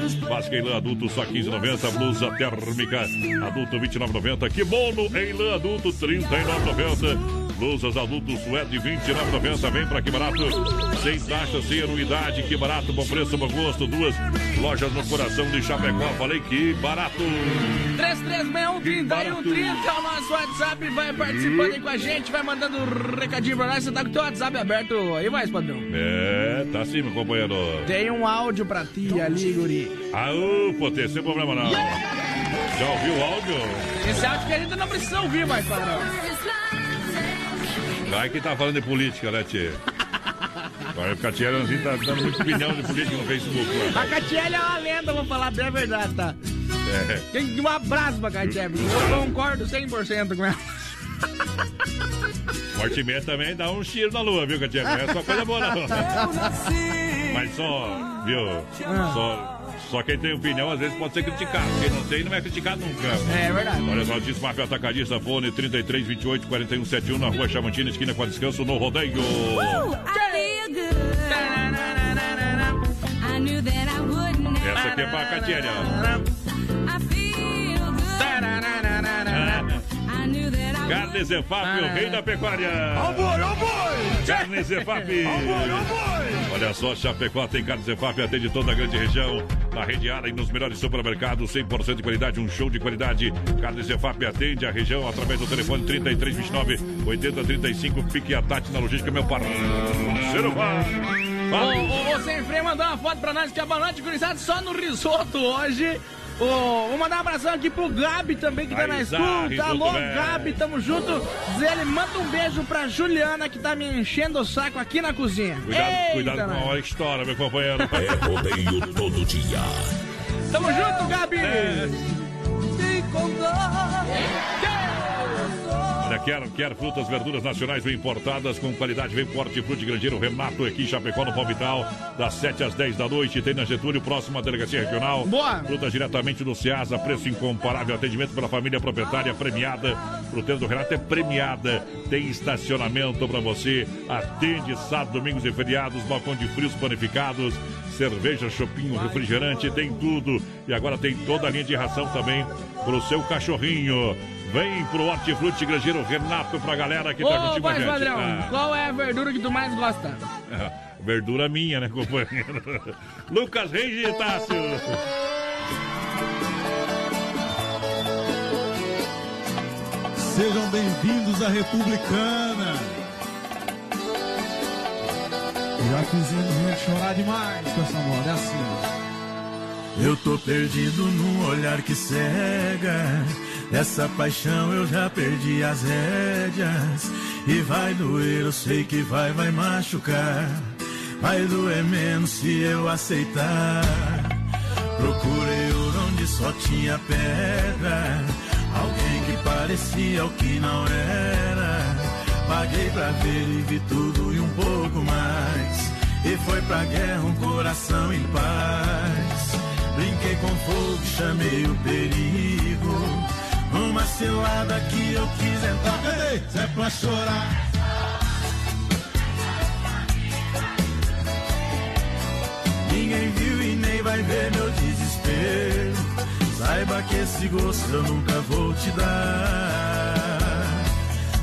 Em lã adulto, só 15,90. Blusa térmica, adulto 29,90. Kimono lã adulto, 39,90. Blusas adultos suede 29,90. Vem pra Que Barato. Sem taxa, sem anuidade. Que Barato, bom preço, bom gosto. Duas lojas no coração de Chapecó. Falei que barato. 3361-3130 é o nosso WhatsApp. Vai participando aí com a gente, vai mandando um recadinho pra nós. Você tá com o teu WhatsApp aberto aí, mais padrão. É, tá sim, meu companheiro. Tem um áudio pra ti ali, guri. Ah, ô, potência, sem problema não. Já ouviu o áudio? Esse áudio que a gente não precisa ouvir, mais padrão. Vai que tá falando de política, né, Tchê? Agora o Catielãozinho tá dando muita opinião de política no Facebook. A Lá. Catiele é uma lenda, vou falar bem a verdade, tá? É. Tem um abraço pra Catiele, porque eu concordo 100% com ela. Forte meia também dá um tiro na lua, viu, Catielão? Não é só coisa boa, não. Mas só, viu? Só, só quem tem opinião às vezes pode ser criticado. Quem não tem não é criticado nunca. É verdade. Olha só, diz Mafia Atacadista, fone 33 28 41 71 na rua Chamantina, esquina com a descanso no rodeio. Essa aqui é pra Catiele, Carne Zefap, o rei da pecuária. Ó boi, ó boi! Carne Zefap. Ó boi, ó boi! Olha só, Chapecó tem Carne Zefap, atende toda a grande região. Na rede Ara e nos melhores supermercados, 100% de qualidade, um show de qualidade. Carne Zefap atende a região através do telefone 3329 8035. Fique a Tati na logística, meu parceiro. vai. Ô, ô, ô, sem freio mandou uma foto pra nós que é boa noite, gurizada, só no risoto hoje. Ô, vou mandar um abração aqui pro Gabi também, que tá na escuta. Alô, velho. Gabi, tamo junto. Diz ele, manda um beijo pra Juliana, que tá me enchendo o saco aqui na cozinha. Cuidado, Eita, cuidado com a hora que estoura, meu companheiro. É rodeio todo dia. Tamo junto, Gabi. É. Olha, quer, quer frutas, verduras nacionais ou importadas com qualidade, vem Forte Fruta Grandeiro Renato aqui em Chapecó, no Palmital, das 7 às 10 da noite, tem na Getúlio, próxima à delegacia regional. Boa! Frutas diretamente do Ceasa, preço incomparável, atendimento pela família proprietária premiada. Fruteira do Renato é premiada, tem estacionamento para você, atende sábado, domingos e feriados, balcão de frios panificados, cerveja, chopinho, refrigerante, tem tudo. E agora tem toda a linha de ração também pro seu cachorrinho. Vem pro Hortifruti Grangeiro Renato pra galera que tá Ô, contigo com a gente. padrão, Ah, qual é a verdura que tu mais gosta? verdura minha, né, companheiro? Lucas Reis e Tássio. Sejam bem-vindos à Republicana. Já fizemos gente chorar demais com essa moda, é assim. Eu tô perdido num olhar que cega. Dessa paixão eu já perdi as rédeas. E vai doer, eu sei que vai, vai machucar. Vai doer menos se eu aceitar. Procurei onde só tinha pedra. Alguém que parecia o que não era. Paguei pra ver e vi tudo e um pouco mais. E foi pra guerra um coração em paz. Brinquei com fogo, chamei o perigo. Uma cilada que eu quis entrar. Se é pra chorar. Ninguém viu e nem vai ver meu desespero. Saiba que esse gosto eu nunca vou te dar.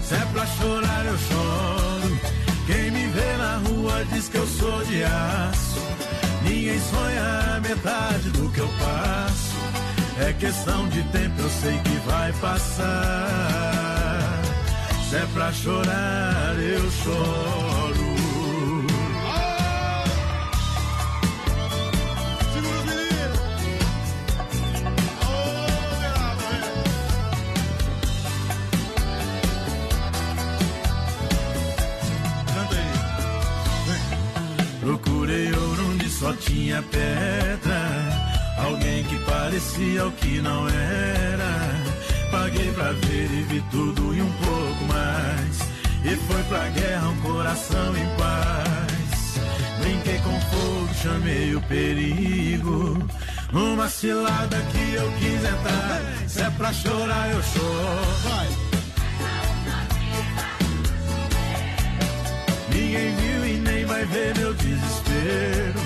Se é pra chorar, eu choro. Quem me vê na rua diz que eu sou de aço. Ninguém sonha a metade do que eu passo. É questão de tempo, eu sei que vai passar. Se é pra chorar, eu choro. Procurei ouro onde só tinha pedra. Alguém que parecia o que não era. Paguei pra ver e vi tudo e um pouco mais. E foi pra guerra um coração em paz. Brinquei com fogo, chamei o perigo. Uma cilada que eu quis entrar. Se é pra chorar, eu choro. Ninguém viu e nem vai ver meu desespero.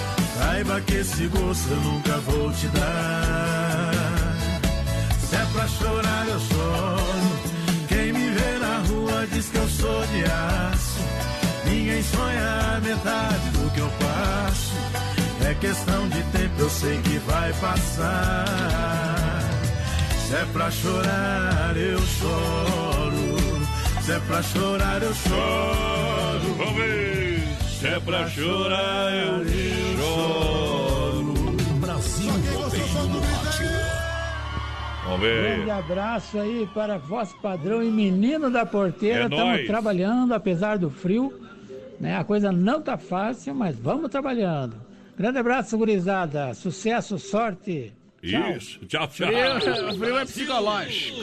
Saiba que esse gosto eu nunca vou te dar. Se é pra chorar, eu choro. Quem me vê na rua diz que eu sou de aço. Ninguém sonha a metade do que eu passo. É questão de tempo, eu sei que vai passar. Se é pra chorar, eu choro. Se é pra chorar, eu choro. Vamos ver. Se é pra chorar, eu choro. Brasil Rodeio no. Vamos ver. Grande abraço aí para voz padrão e menino da porteira. É Estamos nóis. trabalhando, apesar do frio. Né? A coisa não tá fácil, mas vamos trabalhando. Grande abraço, gurizada. Sucesso, sorte. Tchau. Isso. Tchau, tchau. Frio, o frio é psicológico.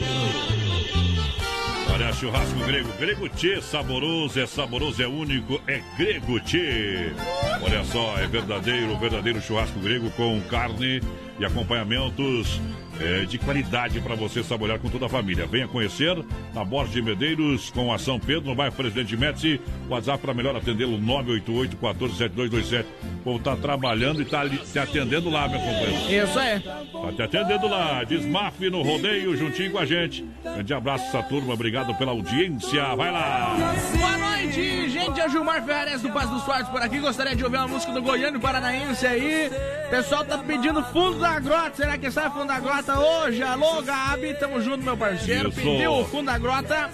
Olha, churrasco grego, grego tchê, saboroso, é saboroso, é único, é grego tchê. Olha só, é verdadeiro, verdadeiro churrasco grego com carne e acompanhamentos é, de qualidade para você saborear com toda a família. Venha conhecer na Borges de Medeiros com a São Pedro, no bairro Presidente Médici. WhatsApp para melhor atendê-lo 988 147227. O povo tá trabalhando e tá ali te atendendo lá, meu companheiro. Isso é. Tá te atendendo lá. Desmaf no rodeio, juntinho com a gente. Grande abraço essa turma, obrigado pela audiência. Vai lá. Boa noite, gente. É Gilmar Ferreira do Paz dos Fortes por aqui. Gostaria de ouvir uma música do Goiânia Paranaense aí. O pessoal tá pedindo fundo da grota. Será que sai fundo da grota hoje? Alô, Gabi. Tamo junto, meu parceiro. Isso. Pediu o fundo da grota.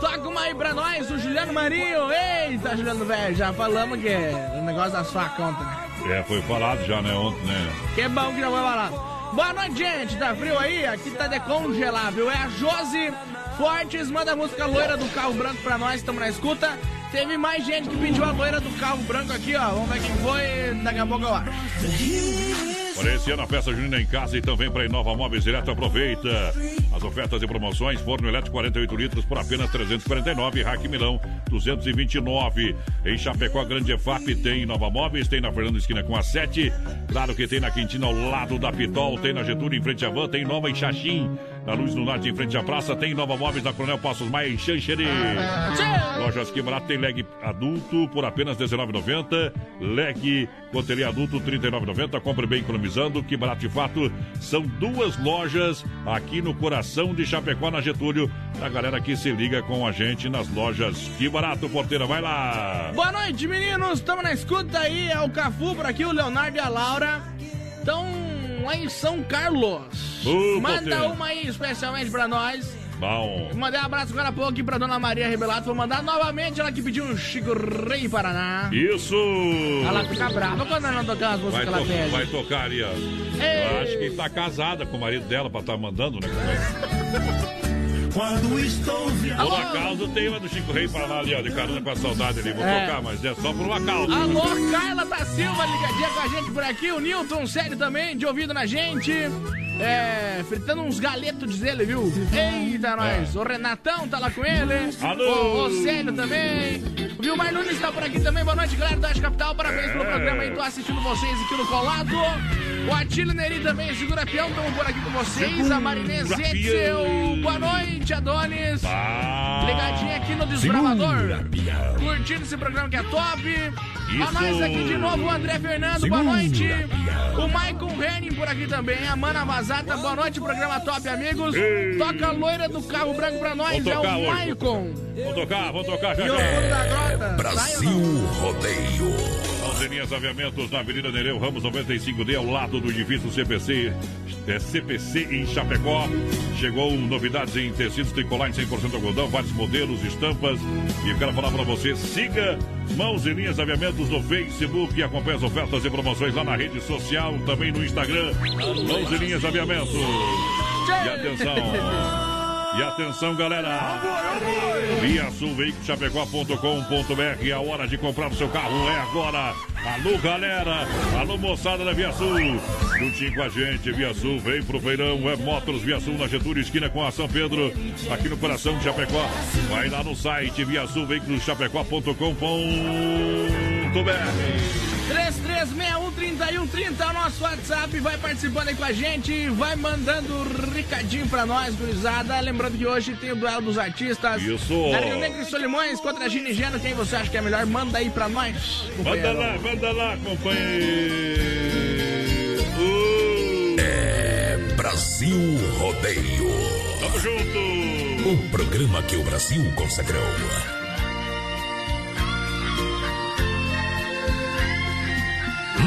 Toca uma aí pra nós, o Juliano Marinho. Eita, Juliano Velho. Já falamos que é o negócio das facas ontem, né? É, foi falado já, né, ontem, né? Que bom que já foi falado. Boa noite, gente. Tá frio aí? Aqui tá decongelável. É a Josi Fortes. Manda a música loira do carro branco pra nós. Estamos na escuta. Teve mais gente que pediu a loira do carro branco aqui, ó. Vamos ver quem foi. Daqui a pouco eu acho. Olha, esse ano a festa junina em casa e também para Inova Móveis Direto. Aproveita as ofertas e promoções. Forno elétrico 48 litros por apenas 349. Rack Milão 229. Em Chapecó, Grande EFAP tem Inova Móveis. Tem na Fernanda Esquina com a 7. Claro que tem na Quintina ao lado da Pitol. Tem na Getúlio em frente à Van. Tem Nova em Xaxim. Na Luz do Norte em frente à praça. Tem Nova Móveis na Coronel Passos Maia em Xanxerê. Lojas que barato tem leg adulto por apenas R$19,90. Leg Coteria adulto R$39,90. Compre bem economizando. Que barato de fato. São duas lojas aqui no coração de Chapecó, na Getúlio. A galera que se liga com a gente nas lojas. Que barato, porteira. Vai lá. Boa noite, meninos. Estamos na escuta aí. É o Cafu por aqui, o Leonardo e a Laura. Estão lá em São Carlos. Ô, Manda uma aí especialmente pra nós. Bom. Mandei um abraço agora há pouco aqui pra dona Maria Rebelato. Vou mandar novamente ela que pediu um Chico Rei Paraná. Isso! Ela fica brava quando nós não tocamos as músicas Vai, que ela pede. vai tocar. Eu acho que tá casada com o marido dela pra estar mandando, né? Quando estou viajando. Por acaso tem uma do Chico Rei pra lá ali, ó, de carona com a saudade ali. Vou É. tocar, mas é só por um acaso. Alô, Carla da Silva, ligadinha com a gente por aqui. O Nilton, sério também, de ouvido na gente. É, fritando uns galetos, diz ele, viu? Eita, nós. O Renatão tá lá com ele. Alô. O, o Célio também. O Vilmar Nunes tá por aqui também. Boa noite, galera da Oeste Capital. Parabéns pelo É. programa aí. Tô assistindo vocês aqui no Colado. O Atílio Neri também, segura peão. Estamos por aqui com vocês. A Marinês. Etzel. Boa noite, Adonis. Ah. Ligadinha aqui no Desbravador. Curtindo esse programa que é top. A Isso. nós aqui de novo, o André Fernando, boa Segura, noite. piau. O Maicon Henning por aqui também. A Mana Vazata, boa noite, programa top, amigos. Toca a loira do carro branco pra nós, é o. Maicon. Vamos tocar, vamos tocar já já. grota. Brasil Rodeio. Alzenias Aviamentos na Avenida Nereu Ramos 95D, ao lado do edifício CPC, é, CPC em Chapecó. Chegou novidades em tecidos tricoline 100% algodão, vários modelos, estampas. E eu quero falar para você, siga Mãos e Linhas Aviamentos no Facebook e acompanhe as ofertas e promoções lá na rede social, também no Instagram. Mãos e Linhas Aviamentos. E atenção. E atenção, galera! Via Sul Veículo Chapecó.com.br. A hora de comprar o seu carro é agora. Alô, galera! Alô, moçada da Via Sul! Juntinho com a gente, Via Sul, vem pro feirão. É Motos Via Sul na Getúlio, esquina com a São Pedro, aqui no coração de Chapecó. Vai lá no site Via Sul Veículo Chapecó.com.br. 33613130 é o nosso WhatsApp. Vai participando aí com a gente. Vai mandando um recadinho pra nós, gurizada. Lembrando que hoje tem o duelo dos artistas. Isso. Rio Negro e Solimões contra a Gini Geno. Quem você acha que é melhor? Manda aí pra nós. Manda lá, manda lá, companheiro. É Brasil Rodeio. Tamo junto. O programa que o Brasil consagrou.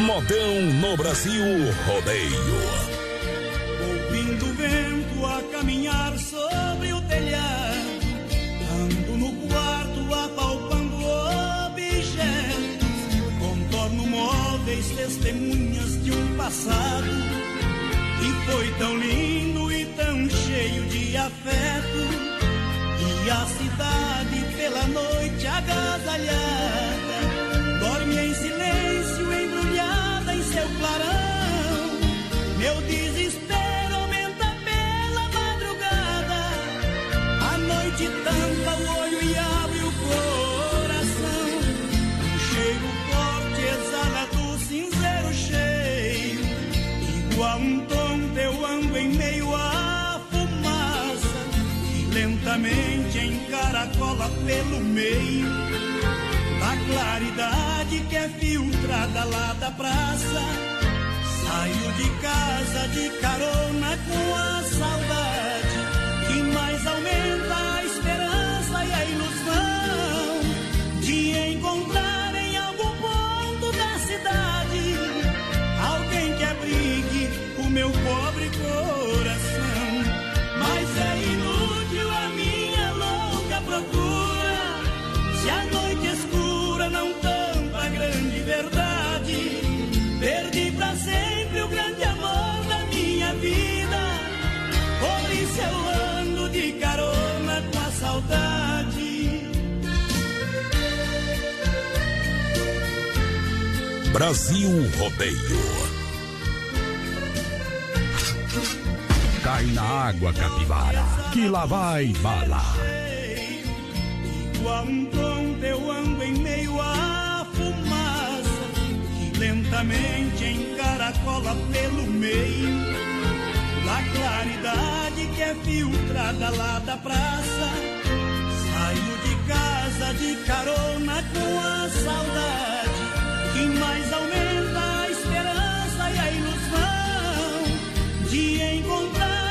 Modão no Brasil Rodeio. Ouvindo o vento a caminhar sobre o telhado, ando no quarto apalpando objetos, contorno móveis, testemunhas de um passado que foi tão lindo e tão cheio de afeto. E a cidade pela noite agasalhada seu clarão. Meu desespero aumenta pela madrugada. A noite tampa o olho e abre o coração. Um cheiro forte exala do cinzeiro cheio. Igual um tonto eu ando em meio à fumaça. E lentamente encaracola pelo meio. Da claridade que é filtrada lá da praça. Saio de casa de carona com a saudade que mais aumenta Brasil Rodeio. Cai na água, capivara, que lá vai bala. Tonto eu ando em meio à fumaça que lentamente encaracola pelo meio. Na claridade que é filtrada lá da praça, saio de casa de carona com a saudade que mais aumenta a esperança e a ilusão de encontrar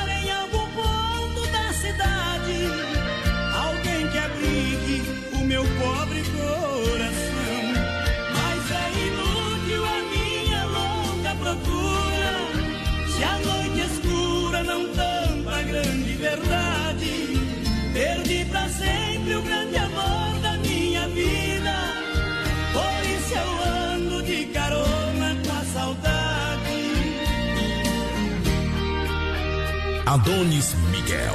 Adonis Miguel.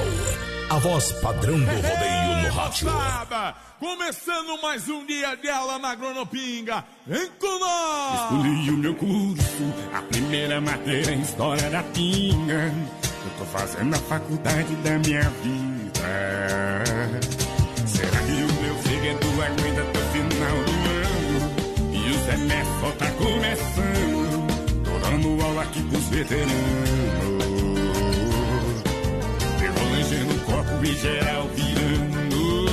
A voz padrão do rodeio no rádio. Começando mais um dia dela na Agronopinga. Vem com nós! Escolhi o meu curso, a primeira matéria em História da Pinga. Eu tô fazendo a faculdade da minha vida. Será que o meu fígado aguenta até o final do ano? E o semestre só tá começando. Tô dando aula aqui pros veteranos. Copo e geral virando.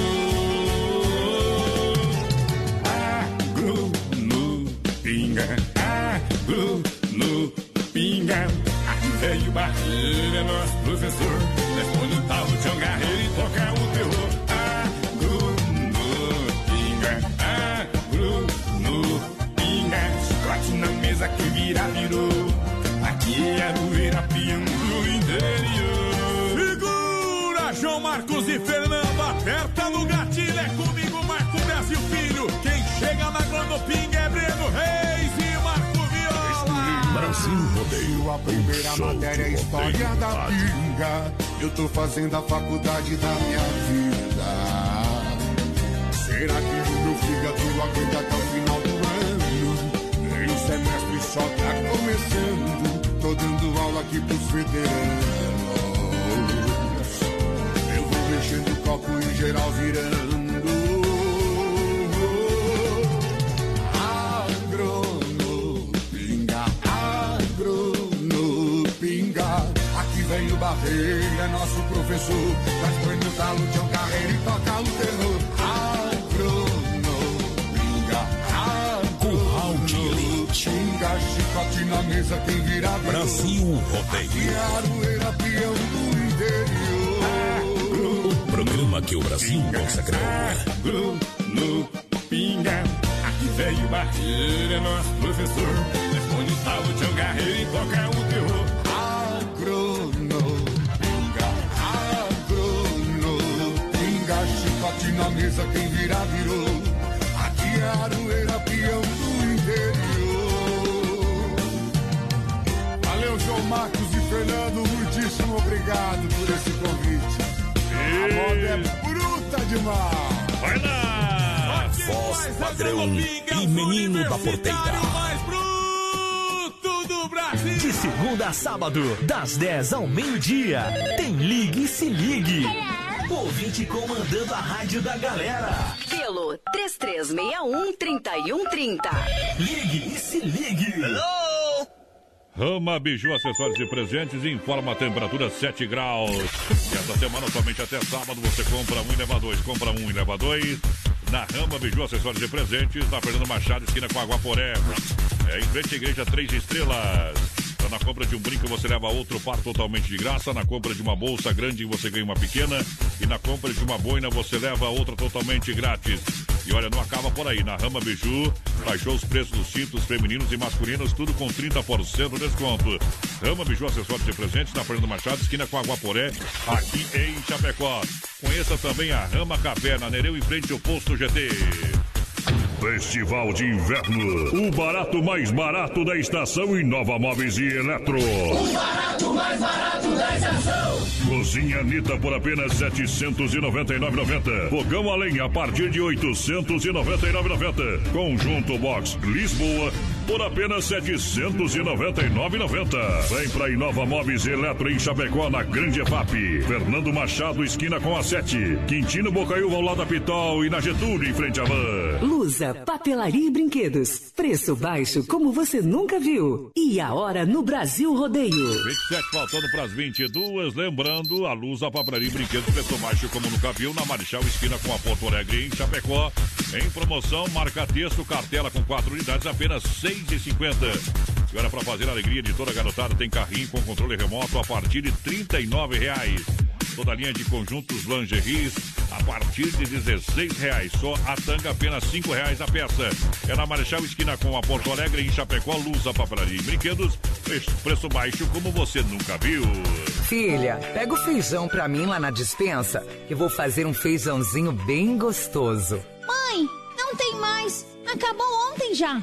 Agro no pinga, agro no pinga. Aqui veio barreira, nosso professor. Responde o tal de Angarreiro e toca o terror. Agro no pinga, agro no pinga. Chicote na mesa que vira virou. Marcos e Fernando, aperta no gatilho, é comigo, Marco Brasil Filho. Quem chega na Agronopinga é Breno Reis e Marco Viola. Brasil Rodeio. A primeira um show matéria é história rodeio da pinga. Eu tô fazendo a faculdade da minha vida. Será que o meu fígado aguenta até o final do ano? Em um semestre só tá começando. Tô dando aula aqui pros veteranos. Mexendo o copo em geral virando. Agrono, pinga, agrono, pinga. Aqui vem o Barreira, nosso professor. Traz no talo de um carreiro e toca o terror. Agrono, pinga, Curral programa que o Brasil consagrou. Agro no pinga. Aqui veio barreira, nosso professor. Responde o tal de Angarreiro e toca o terror. Agrono, pinga, agrono, pinga, chicote na mesa, quem vira virou. Aqui é Aroeira, peão do interior. Valeu, João Marcos e Fernando, muitíssimo obrigado por esse convite. A moda é bruta demais. Vai lá! Voz padrão e menino da porteira. Mais bruto do Brasil. De segunda a sábado, das 10 ao meio-dia, tem Ligue e Se Ligue. Ouvinte comandando a rádio da galera. Pelo 3361-3130. Ligue e Se Ligue. Rama Biju, acessórios e presentes, informa a temperatura 7 graus. E essa semana, somente até sábado, você compra um e leva dois. Compra um e leva dois. Na Rama Biju, acessórios e presentes, na Fernando Machado, esquina com Aguaporé. É em frente à igreja Três Estrelas. Então, na compra de um brinco, você leva outro par totalmente de graça. Na compra de uma bolsa grande, você ganha uma pequena. E na compra de uma boina, você leva outra totalmente grátis. E olha, não acaba por aí. Na Rama Biju, baixou os preços dos cintos femininos e masculinos, tudo com 30% de desconto. Rama Biju, acessórios de presentes, na Fernando Machado, esquina com Aguaporé, aqui em Chapecó. Conheça também a Rama Café, na Nereu, em frente ao Posto GT. Festival de Inverno. O barato mais barato da estação Inova Móveis e Eletro. barato mais barato da estação. Cozinha Anitta por apenas R$ 799,90. Fogão a lenha a partir de R$ 899,90. Conjunto Box Lisboa por apenas R$ 799,90. Vem pra Inova Móveis Eletro em Chapecó, na Grande EFAP. Fernando Machado, esquina com a 7. Quintino Bocaiúva ao lado da Pitol e na Getúlio, em frente à van. Lusa, papelaria e brinquedos. Preço baixo como você nunca viu. E a hora no Brasil Rodeio. 27 faltando para as 22. Lembrando, a luz, a papelaria e brinquedos, preço baixo como nunca viu, na Marechal Esquina com a Porto Alegre em Chapecó. Em promoção, marca texto, cartela com 4 unidades, apenas R$ 6,50. E olha, para fazer a alegria de toda a garotada, tem carrinho com controle remoto a partir de 39 reais. Toda a linha de conjuntos lingeries a partir de 16 reais. Só a tanga apenas 5 reais a peça. É na Marechal Esquina com a Porto Alegre em Chapecó, Luz, a papelaria e brinquedos. Preço, preço baixo como você nunca viu. Filha, pega o feijão pra mim lá na dispensa, que vou fazer um feijãozinho bem gostoso. Mãe, não tem mais. Acabou ontem já.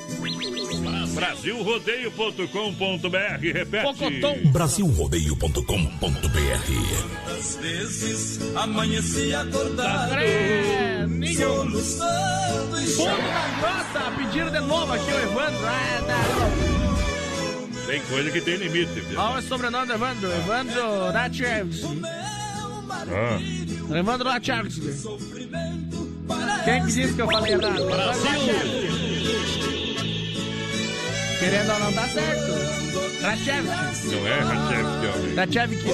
Brasilrodeio.com.br, repete. Pocotão. Brasilrodeio.com.br Às vezes amanheci acordado, É, ninguém. soluçando e chorando. pediram de novo aqui o Evandro. Ah, tá. Tem coisa que tem limite? Qual é o sobrenome do Evandro? Evandro Ratchevski. Ah. Evandro Ratchevski. Quem que disse que eu falei errado? Brasil! Querendo ou não, dá certo. Ratchevski. Não é, Ratchevski, homem. Ratchevski.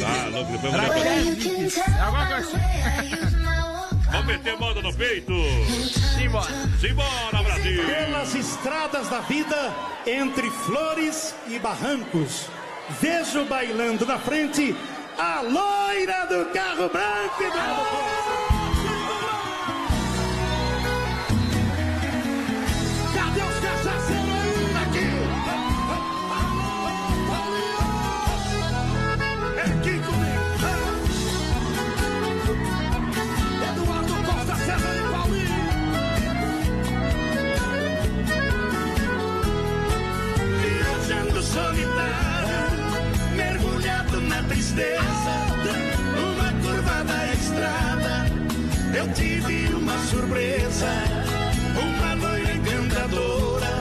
Tá, louco, depois eu vou Ratchevski. É alguma coisa. Vamos meter moda no peito. Simbora. Simbora, Brasil. Pelas estradas da vida, entre flores e barrancos, vejo bailando na frente a loira do carro branco e branco. Tristeza, numa curva da estrada, eu tive uma surpresa, uma loira encantadora,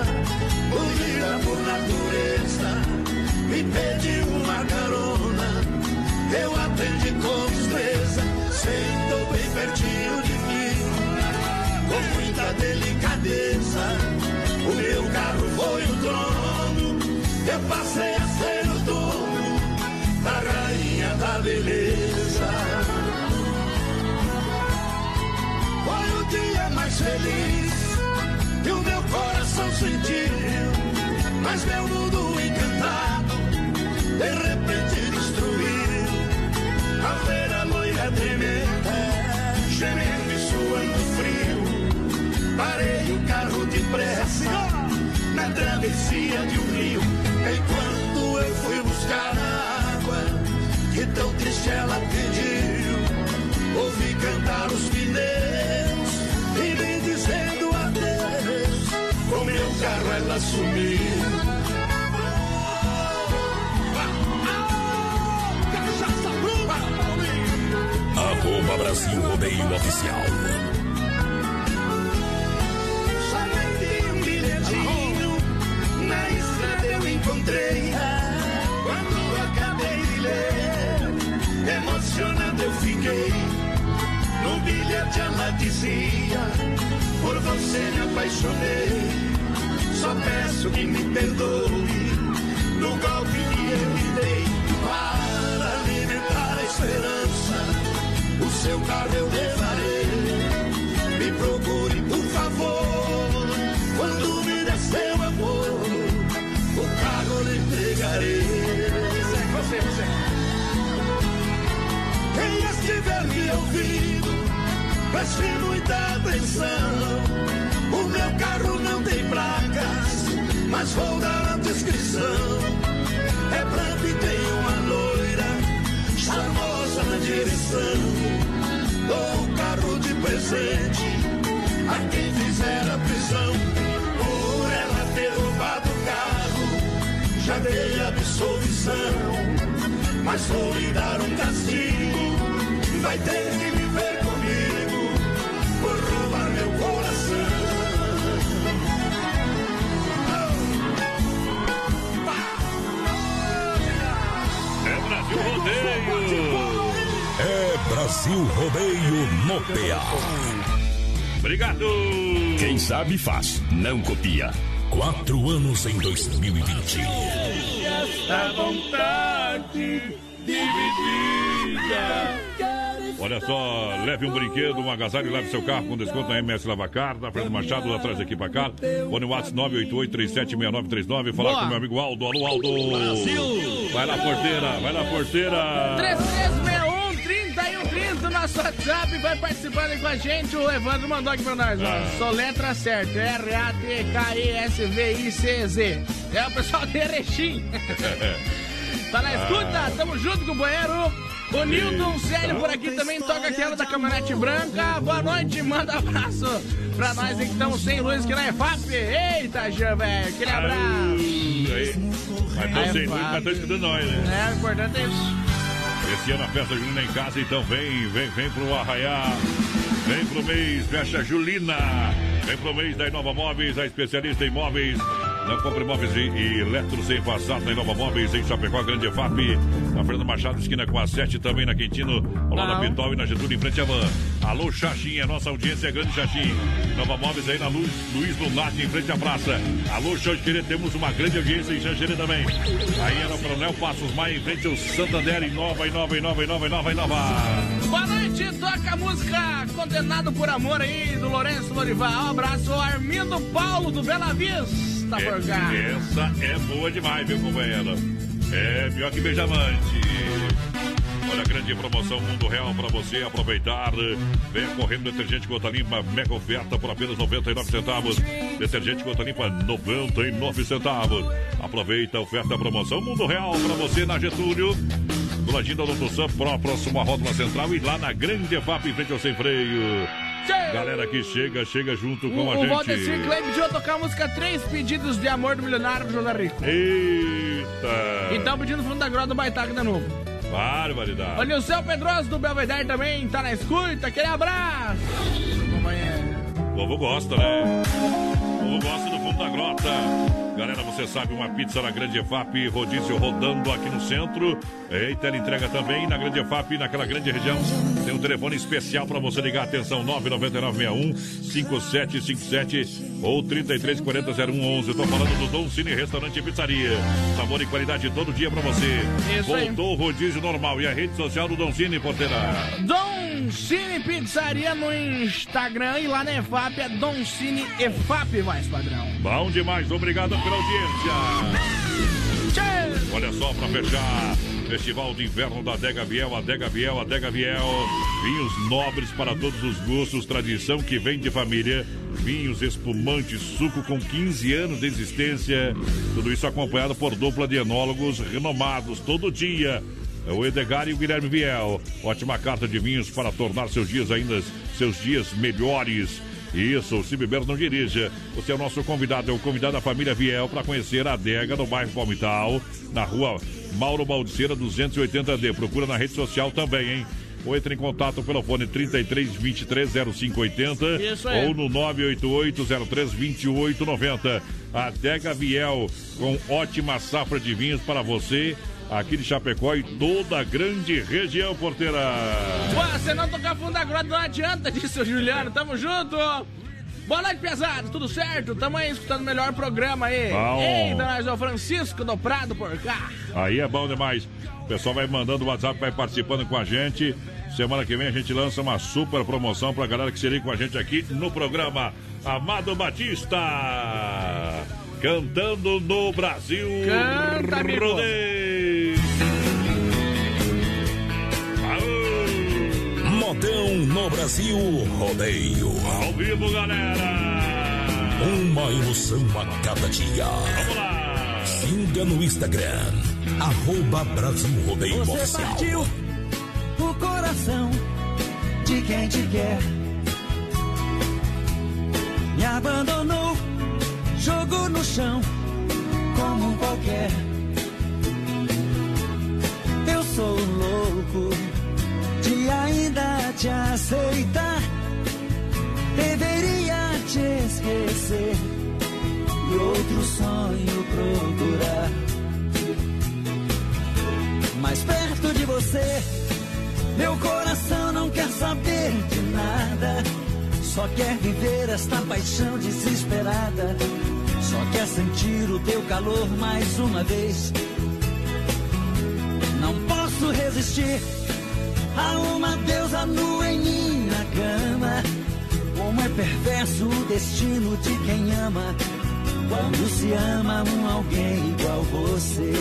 bonita por natureza, me pediu uma carona, eu atendi com destreza, sentou bem pertinho de mim, com muita delicadeza. O meu carro foi o trono, eu passei a da beleza. Foi o dia mais feliz que o meu coração sentiu, mas meu mundo encantado de repente destruiu. A ver a loira tremenda, gemendo e suando frio. Parei o carro depressa na travessia de um rio. Enquanto eu fui buscar a que tão triste ela pediu. Ouvi cantar os pneus e me dizendo adeus. Com meu carro ela sumiu. Arroba Brasil Rodeio Oficial. Somente um bilhetinho na estrada eu encontrei. Bilhete ela dizia: Por você me apaixonei. Só peço que me perdoe no golpe que eu me dei. Para alimentar a esperança, o seu carro eu levarei. Me procure, por favor. Quando me der seu amor, o carro lhe entregarei. Quem estiver me ouvindo, preste muita atenção. O meu carro não tem placas, mas vou dar a descrição. É branco e tem uma loira, charmosa na direção. Dou o carro de presente a quem fizer a prisão. Por ela ter roubado o carro, já dei absolvição. Mas vou lhe dar um castigo, vai ter que viver Brasil Rodeio no PA. Obrigado. Quem sabe faz, não copia. Quatro anos em 2020. Esta vontade dividida. Olha só, leve um brinquedo, um agasalho e leve seu carro com desconto na MS Lavacar, na Fernando Machado, atrás aqui pra cá. Fone WhatsApp 988-376939. Falar Boa. com meu amigo Aldo. Alô, Aldo. Brasil. Vai lá, porteira, vai lá, porteira. 3361 do nosso WhatsApp, vai participando aí com a gente. O Evandro mandou aqui pra nós, ó. Ah. Só letra certa, R-A-T-K-E-S-V-I-C-Z. É o pessoal de Erechim. Tá na escuta, Ah. tamo junto com o banheiro. O Nilton Célio por aqui também toca aquela da caminhonete branca. Boa noite, manda abraço pra nós que estamos sem luz aqui na EFAP. Eita, Jean, velho, aquele abraço. Aí. Mas tô sem luz, mas tô escutando nós, né? É, o importante é isso. Esse ano a festa junina em casa, então vem, vem, vem pro Arraiá. Vem pro mês, fecha Julina. Vem pro mês da Inova Móveis, a especialista em móveis. Não compre móveis e, e eletro sem passado na Inova Móveis, em Chapecó, Grande EFAP. Na Fernando Machado, esquina com a 7, também na Quintino, ao lado da. Pitol e na Getúlio, em frente à Van. Alô, Xaxim, a nossa audiência é grande Xaxim. Nova Móveis aí na Luz, Luiz Lunati, em frente à praça. Alô, Xanxerê, temos uma grande audiência em Xanxerê também. Aí é no Coronel Passos Maia, em frente ao Santander, Inova, Inova, Inova, Inova, Inova, Inova. Boa noite, toca a música Condenado por Amor aí, do Lourenço Lorival. Um abraço ao Armindo Paulo, do Bela Vista, essa é boa demais, viu, companheiro? É pior que beijamante. Olha a grande promoção Mundo Real para você aproveitar. Venha correndo detergente gota limpa, mega oferta por apenas 99 centavos. Detergente gota limpa, 99 centavos. Aproveita a oferta promoção Mundo Real para você na Getúlio. Do ladinho da Doutor Sam, pró- próximo à rótula central e lá na grande EFAP em frente ao sem freio. Galera que chega, chega junto com a O, o gente. Valdecir Clay pediu tocar a música Três Pedidos de Amor do Milionário José Rico. Eita! Então pedindo fundo da grota do Baitaca de novo. Barbaridade. Olha o Céu Pedroso do Belvedere também, tá na escuta, aquele abraço. O povo gosta, né? O povo gosta do fundo da grota. Galera, você sabe, uma pizza na Grande EFAP, rodízio rodando aqui no centro. E tela entrega também na Grande EFAP, naquela grande região. Tem um telefone especial para você ligar. Atenção, 99961-5757 ou 3340-0111. Eu tô falando do Dom Cine Restaurante e Pizzaria. Sabor e qualidade todo dia para você. Isso aí. Voltou o rodízio normal. E a rede social do Dom Cine, porteira? Dom Cine Pizzaria no Instagram e lá na EFAP é Dom Cine EFAP, mais padrão. Bom demais, obrigado pela audiência. Olha só, para fechar, Festival de Inverno da Adega Viel, Adega Viel, Adega Viel. Vinhos nobres para todos os gostos, tradição que vem de família. Vinhos espumantes, suco com 15 anos de existência. Tudo isso acompanhado por dupla de enólogos renomados todo dia. O Edgar e o Guilherme Viel. Ótima carta de vinhos para tornar seus dias ainda seus dias melhores. Isso, se beber não dirija. Você é o nosso convidado, é o convidado da família Viel para conhecer a adega no bairro Palmital, na rua Mauro Baldiceira 280D. Procura na rede social também, hein? Ou entre em contato pelo fone 33 23 0580 Isso aí. ou no 988 03 2890. Adega Viel, com ótima safra de vinhos para você, aqui de Chapecó e toda a grande região, porteira. Se não tocar fundo da grota não adianta, disse o Juliano. Tamo junto. Boa noite, pesado. Tudo certo? Tamo aí escutando o melhor programa aí. Bom. Eita, nós é o Francisco do Prado por cá. Aí é bom demais. O pessoal vai mandando o WhatsApp, vai participando com a gente. Semana que vem a gente lança uma super promoção pra galera que se liga com a gente aqui no programa Amado Batista. Cantando no Brasil. Canta, amigo. Rodeio. Modão no Brasil Rodeio. Ao vivo, galera. Uma emoção a cada dia. Vamos lá. Siga no Instagram. Arroba Brasil Rodeio Você Oficial. partiu o coração de quem te quer. Me abandonou, jogou no chão como um qualquer. Eu sou louco de ainda te aceitar. Deveria te esquecer e outro sonho procurar. Mais perto de você, meu coração não quer saber de nada. Só quer viver esta paixão desesperada. Só quer sentir o teu calor mais uma vez. Não posso resistir a uma deusa nua em minha cama. Como é perverso o destino de quem ama. Quando se ama um alguém igual você.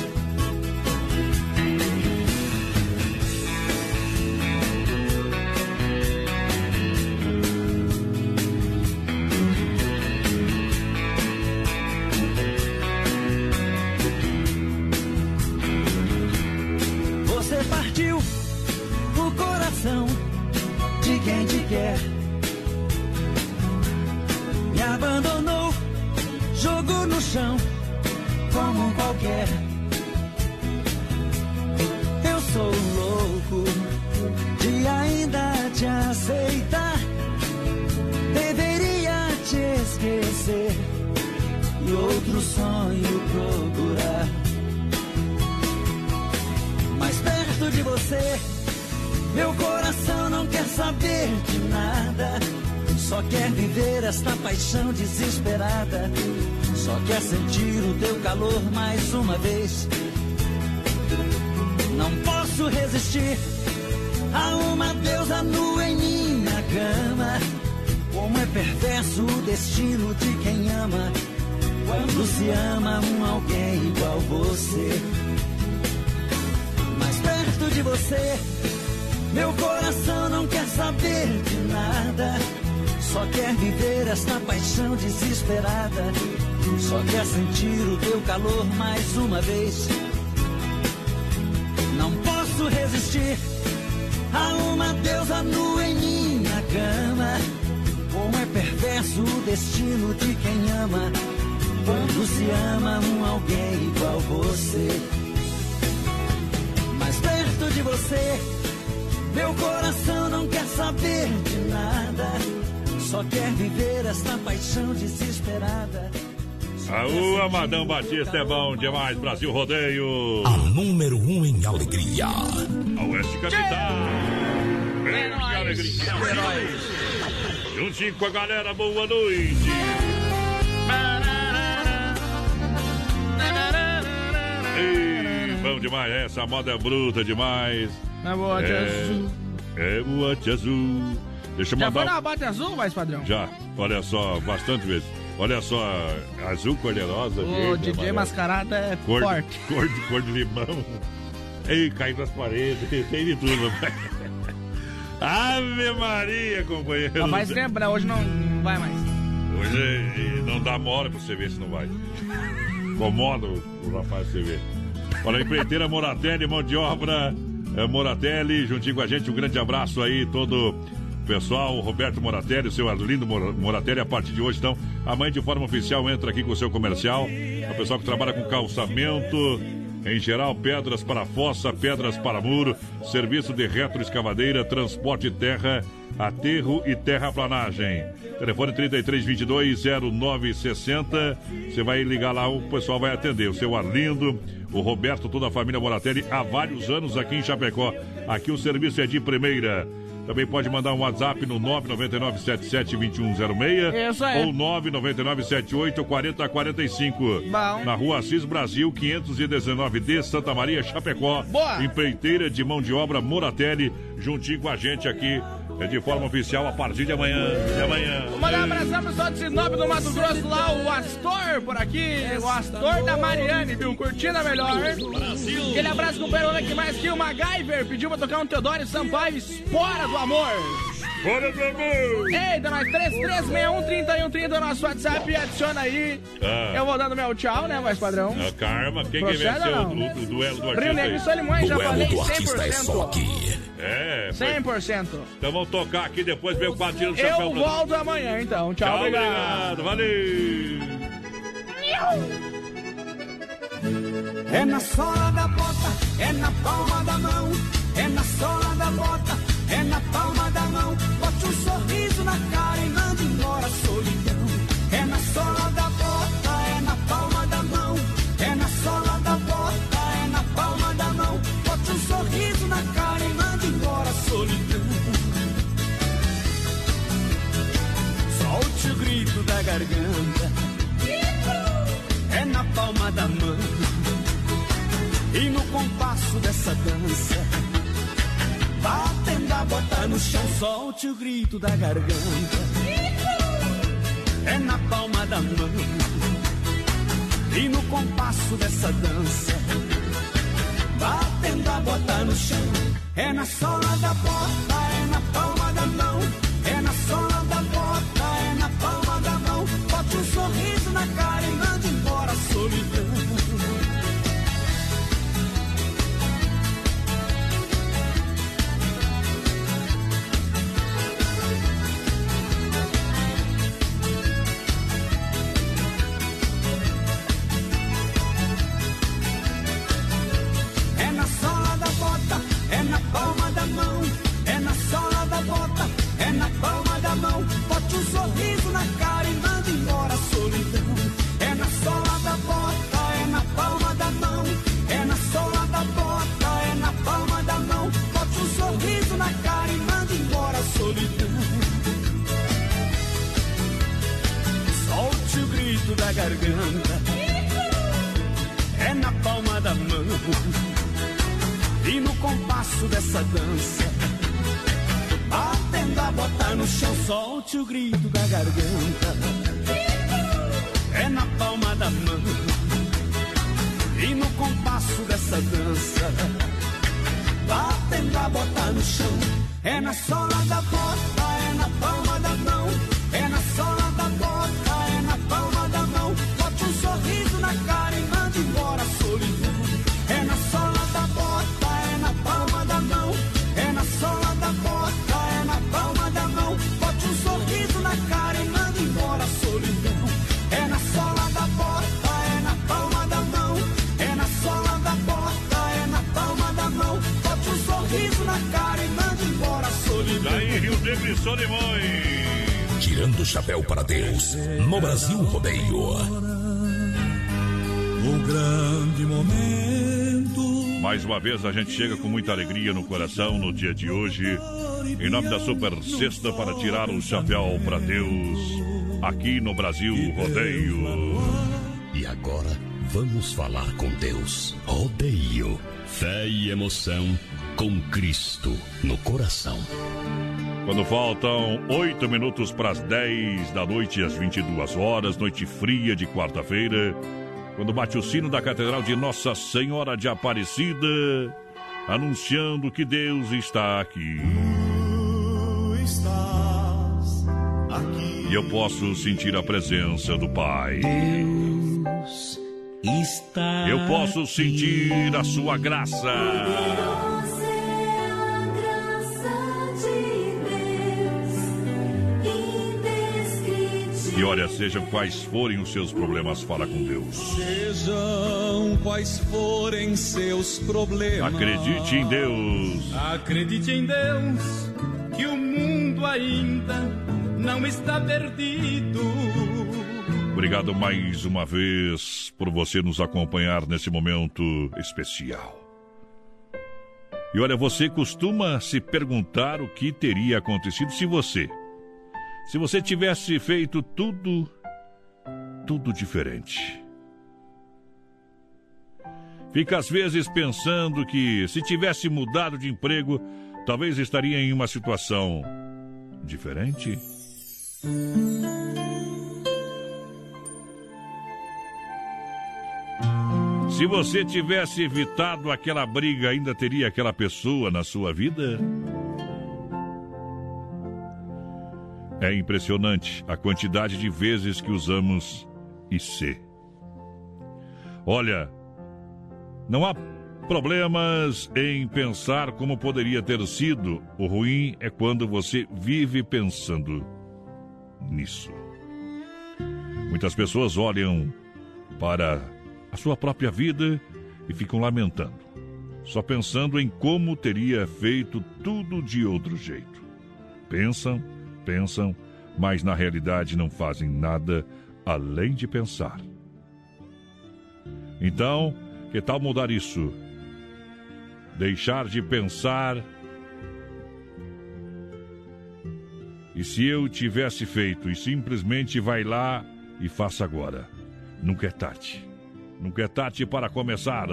Outro sonho procurar. Mais perto de você, meu coração não quer saber de nada. Só quer viver esta paixão desesperada. Só quer sentir o teu calor mais uma vez. Não posso resistir a uma deusa nua em minha cama. Como é perverso o destino de quem ama. Quando se ama um alguém igual você. Mais perto de você, meu coração não quer saber de nada. Só quer viver esta paixão desesperada. Só quer sentir o teu calor mais uma vez. Não posso resistir a uma deusa nua em minha cama. Como é perverso o destino de quem ama. Quando se ama um alguém igual você. Mais perto de você, meu coração não quer saber de nada. Só quer viver esta paixão desesperada. Aú, Amadão Batista é bom demais, Brasil Rodeio. A número um em alegria. A Oeste Capital. Que alegria. Juntinho com a galera, boa noite. Demais, essa moda é bruta demais. É boate É- azul. É boate azul. Deixa eu Já foi mandar. na boate azul, mais padrão? Já, olha só, bastante vezes. Olha só, azul, cor-de-rosa. O verde, DJ. Mascarada é cor, forte. Cor de, cor de limão. Ei, caindo nas paredes, tem de tudo, rapaz. Ave Maria, companheiro. Faz tempo, né? Hoje não, não vai mais. Hoje eh, não dá mora pra você ver se não vai. Incomoda o, o rapaz você ver. Olha, a empreiteira Moratelli, mão de obra é, Moratelli, juntinho com a gente, um grande abraço aí, todo pessoal, Roberto Moratelli, o seu Arlindo Mor- Moratelli, a partir de hoje, então, amanhã de forma oficial entra aqui com o seu comercial, o pessoal que trabalha com calçamento, em geral, pedras para fossa, pedras para muro, serviço de retroescavadeira, transporte terra, aterro e terraplanagem. Telefone 3322-0960. Você vai ligar lá, o pessoal vai atender. O seu Arlindo, o Roberto, toda a família Moratelli, há vários anos aqui em Chapecó. Aqui o serviço é de primeira. Também pode mandar um WhatsApp no 999-77-2106 Isso aí. ou 999-78-4045. Bom. Na rua Assis Brasil, 519D, Santa Maria, Chapecó. Boa. Empreiteira de mão de obra Moratelli, juntinho com a gente aqui, é de forma oficial a partir de amanhã. De amanhã. Mandar um abração pro pessoal de Sinop do Mato Grosso lá, o Astor por aqui, o Astor da Mariane, viu? Curtindo a melhor. Aquele abraço, companheiro, aqui mais que o MacGyver pediu pra tocar um Teodoro Sampaio, Espora do Amor. Espora do Amor! Eita, nós 3361 no nosso WhatsApp, adiciona aí. Ah. Eu vou dando meu tchau, né, mais padrão? A Karma, quem que venceu o, o- o duelo do artista? Rio Negro e Solimões, já falei do artista é 100%. só aqui. É, foi. 100%. Então vamos tocar aqui, depois vem o quadrinho do Eu chapéu. pra- volto amanhã, então. Tchau, Tchau, obrigado. obrigado. Valeu! É na sola da bota, é na palma da mão. É na sola da bota, é na palma da mão. Bote um sorriso na cara e mande embora a solidão. É na sola da bota, é na palma da mão. É na sola da bota, é na palma da mão. Bote um sorriso na cara e mande embora a solidão. Solte o grito da garganta. É na palma da mão. E no compasso dessa dança, bota no chão, solte o grito da garganta. É na palma da mão. E no compasso dessa dança, batendo a bota no chão. É na sola da bota, é na palma da mão. Vez a gente chega com muita alegria no coração no dia de hoje. Em nome da Super Sexta para tirar o chapéu para Deus. Aqui no Brasil Rodeio. E agora vamos falar com Deus. Rodeio. Fé e emoção com Cristo no coração. Quando faltam oito minutos para as 10 da noite, às 22 horas, noite fria de quarta-feira, quando bate o sino da Catedral de Nossa Senhora de Aparecida, anunciando que Deus está aqui. estás aqui. E eu posso sentir a presença do Pai. Deus está Eu posso sentir a sua graça. E olha, sejam quais forem os seus problemas, fala com Deus. Sejam quais forem seus problemas. Acredite em Deus. Acredite em Deus, que o mundo ainda não está perdido. Obrigado mais uma vez por você nos acompanhar nesse momento especial. E olha, você costuma se perguntar o que teria acontecido se você, se você tivesse feito tudo, tudo diferente. Fica às vezes pensando que se tivesse mudado de emprego, talvez estaria em uma situação diferente. Se você tivesse evitado aquela briga, ainda teria aquela pessoa na sua vida? É impressionante a quantidade de vezes que usamos IC. Olha, não há problemas em pensar como poderia ter sido. O ruim é quando você vive pensando nisso. Muitas pessoas olham para a sua própria vida e ficam lamentando, só pensando em como teria feito tudo de outro jeito. Pensam, pensam, mas na realidade não fazem nada além de pensar. Então, que tal mudar isso? Deixar de pensar. E se eu tivesse feito e simplesmente vai lá e faça agora? Nunca é tarde. Nunca é tarde para começar.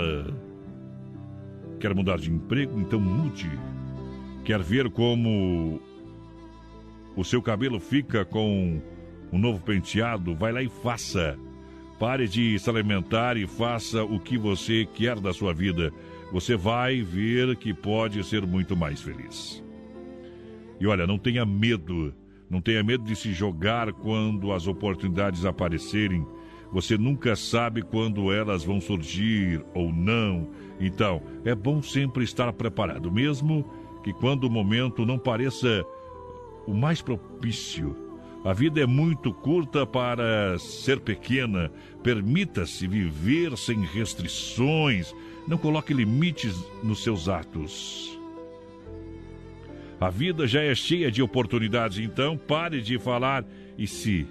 Quer mudar de emprego? Então mude. Quer ver como o seu cabelo fica com um novo penteado? Vai lá e faça. Pare de se alimentar e faça o que você quer da sua vida. Você vai ver que pode ser muito mais feliz. E olha, não tenha medo. Não tenha medo de se jogar quando as oportunidades aparecerem. Você nunca sabe quando elas vão surgir ou não. Então, é bom sempre estar preparado, mesmo que quando o momento não pareça o mais propício. A vida é muito curta para ser pequena. Permita-se viver sem restrições. Não coloque limites nos seus atos. A vida já é cheia de oportunidades, então pare de falar e se.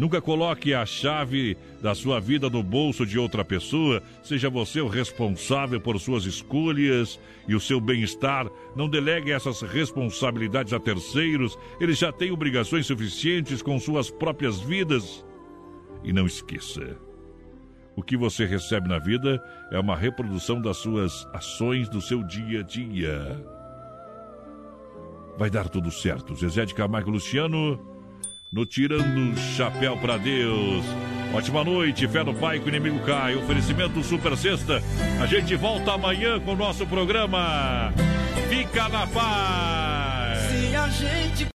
Nunca coloque a chave da sua vida no bolso de outra pessoa. Seja você o responsável por suas escolhas e o seu bem-estar. Não delegue essas responsabilidades a terceiros. Eles já têm obrigações suficientes com suas próprias vidas. E não esqueça: o que você recebe na vida é uma reprodução das suas ações do seu dia a dia. Vai dar tudo certo. Zezé de Camargo Luciano, no Tirando Chapéu para Deus. Ótima noite, fé no Pai que o inimigo cai. Oferecimento Super Sexta. A gente volta amanhã com o nosso programa. Fica na paz.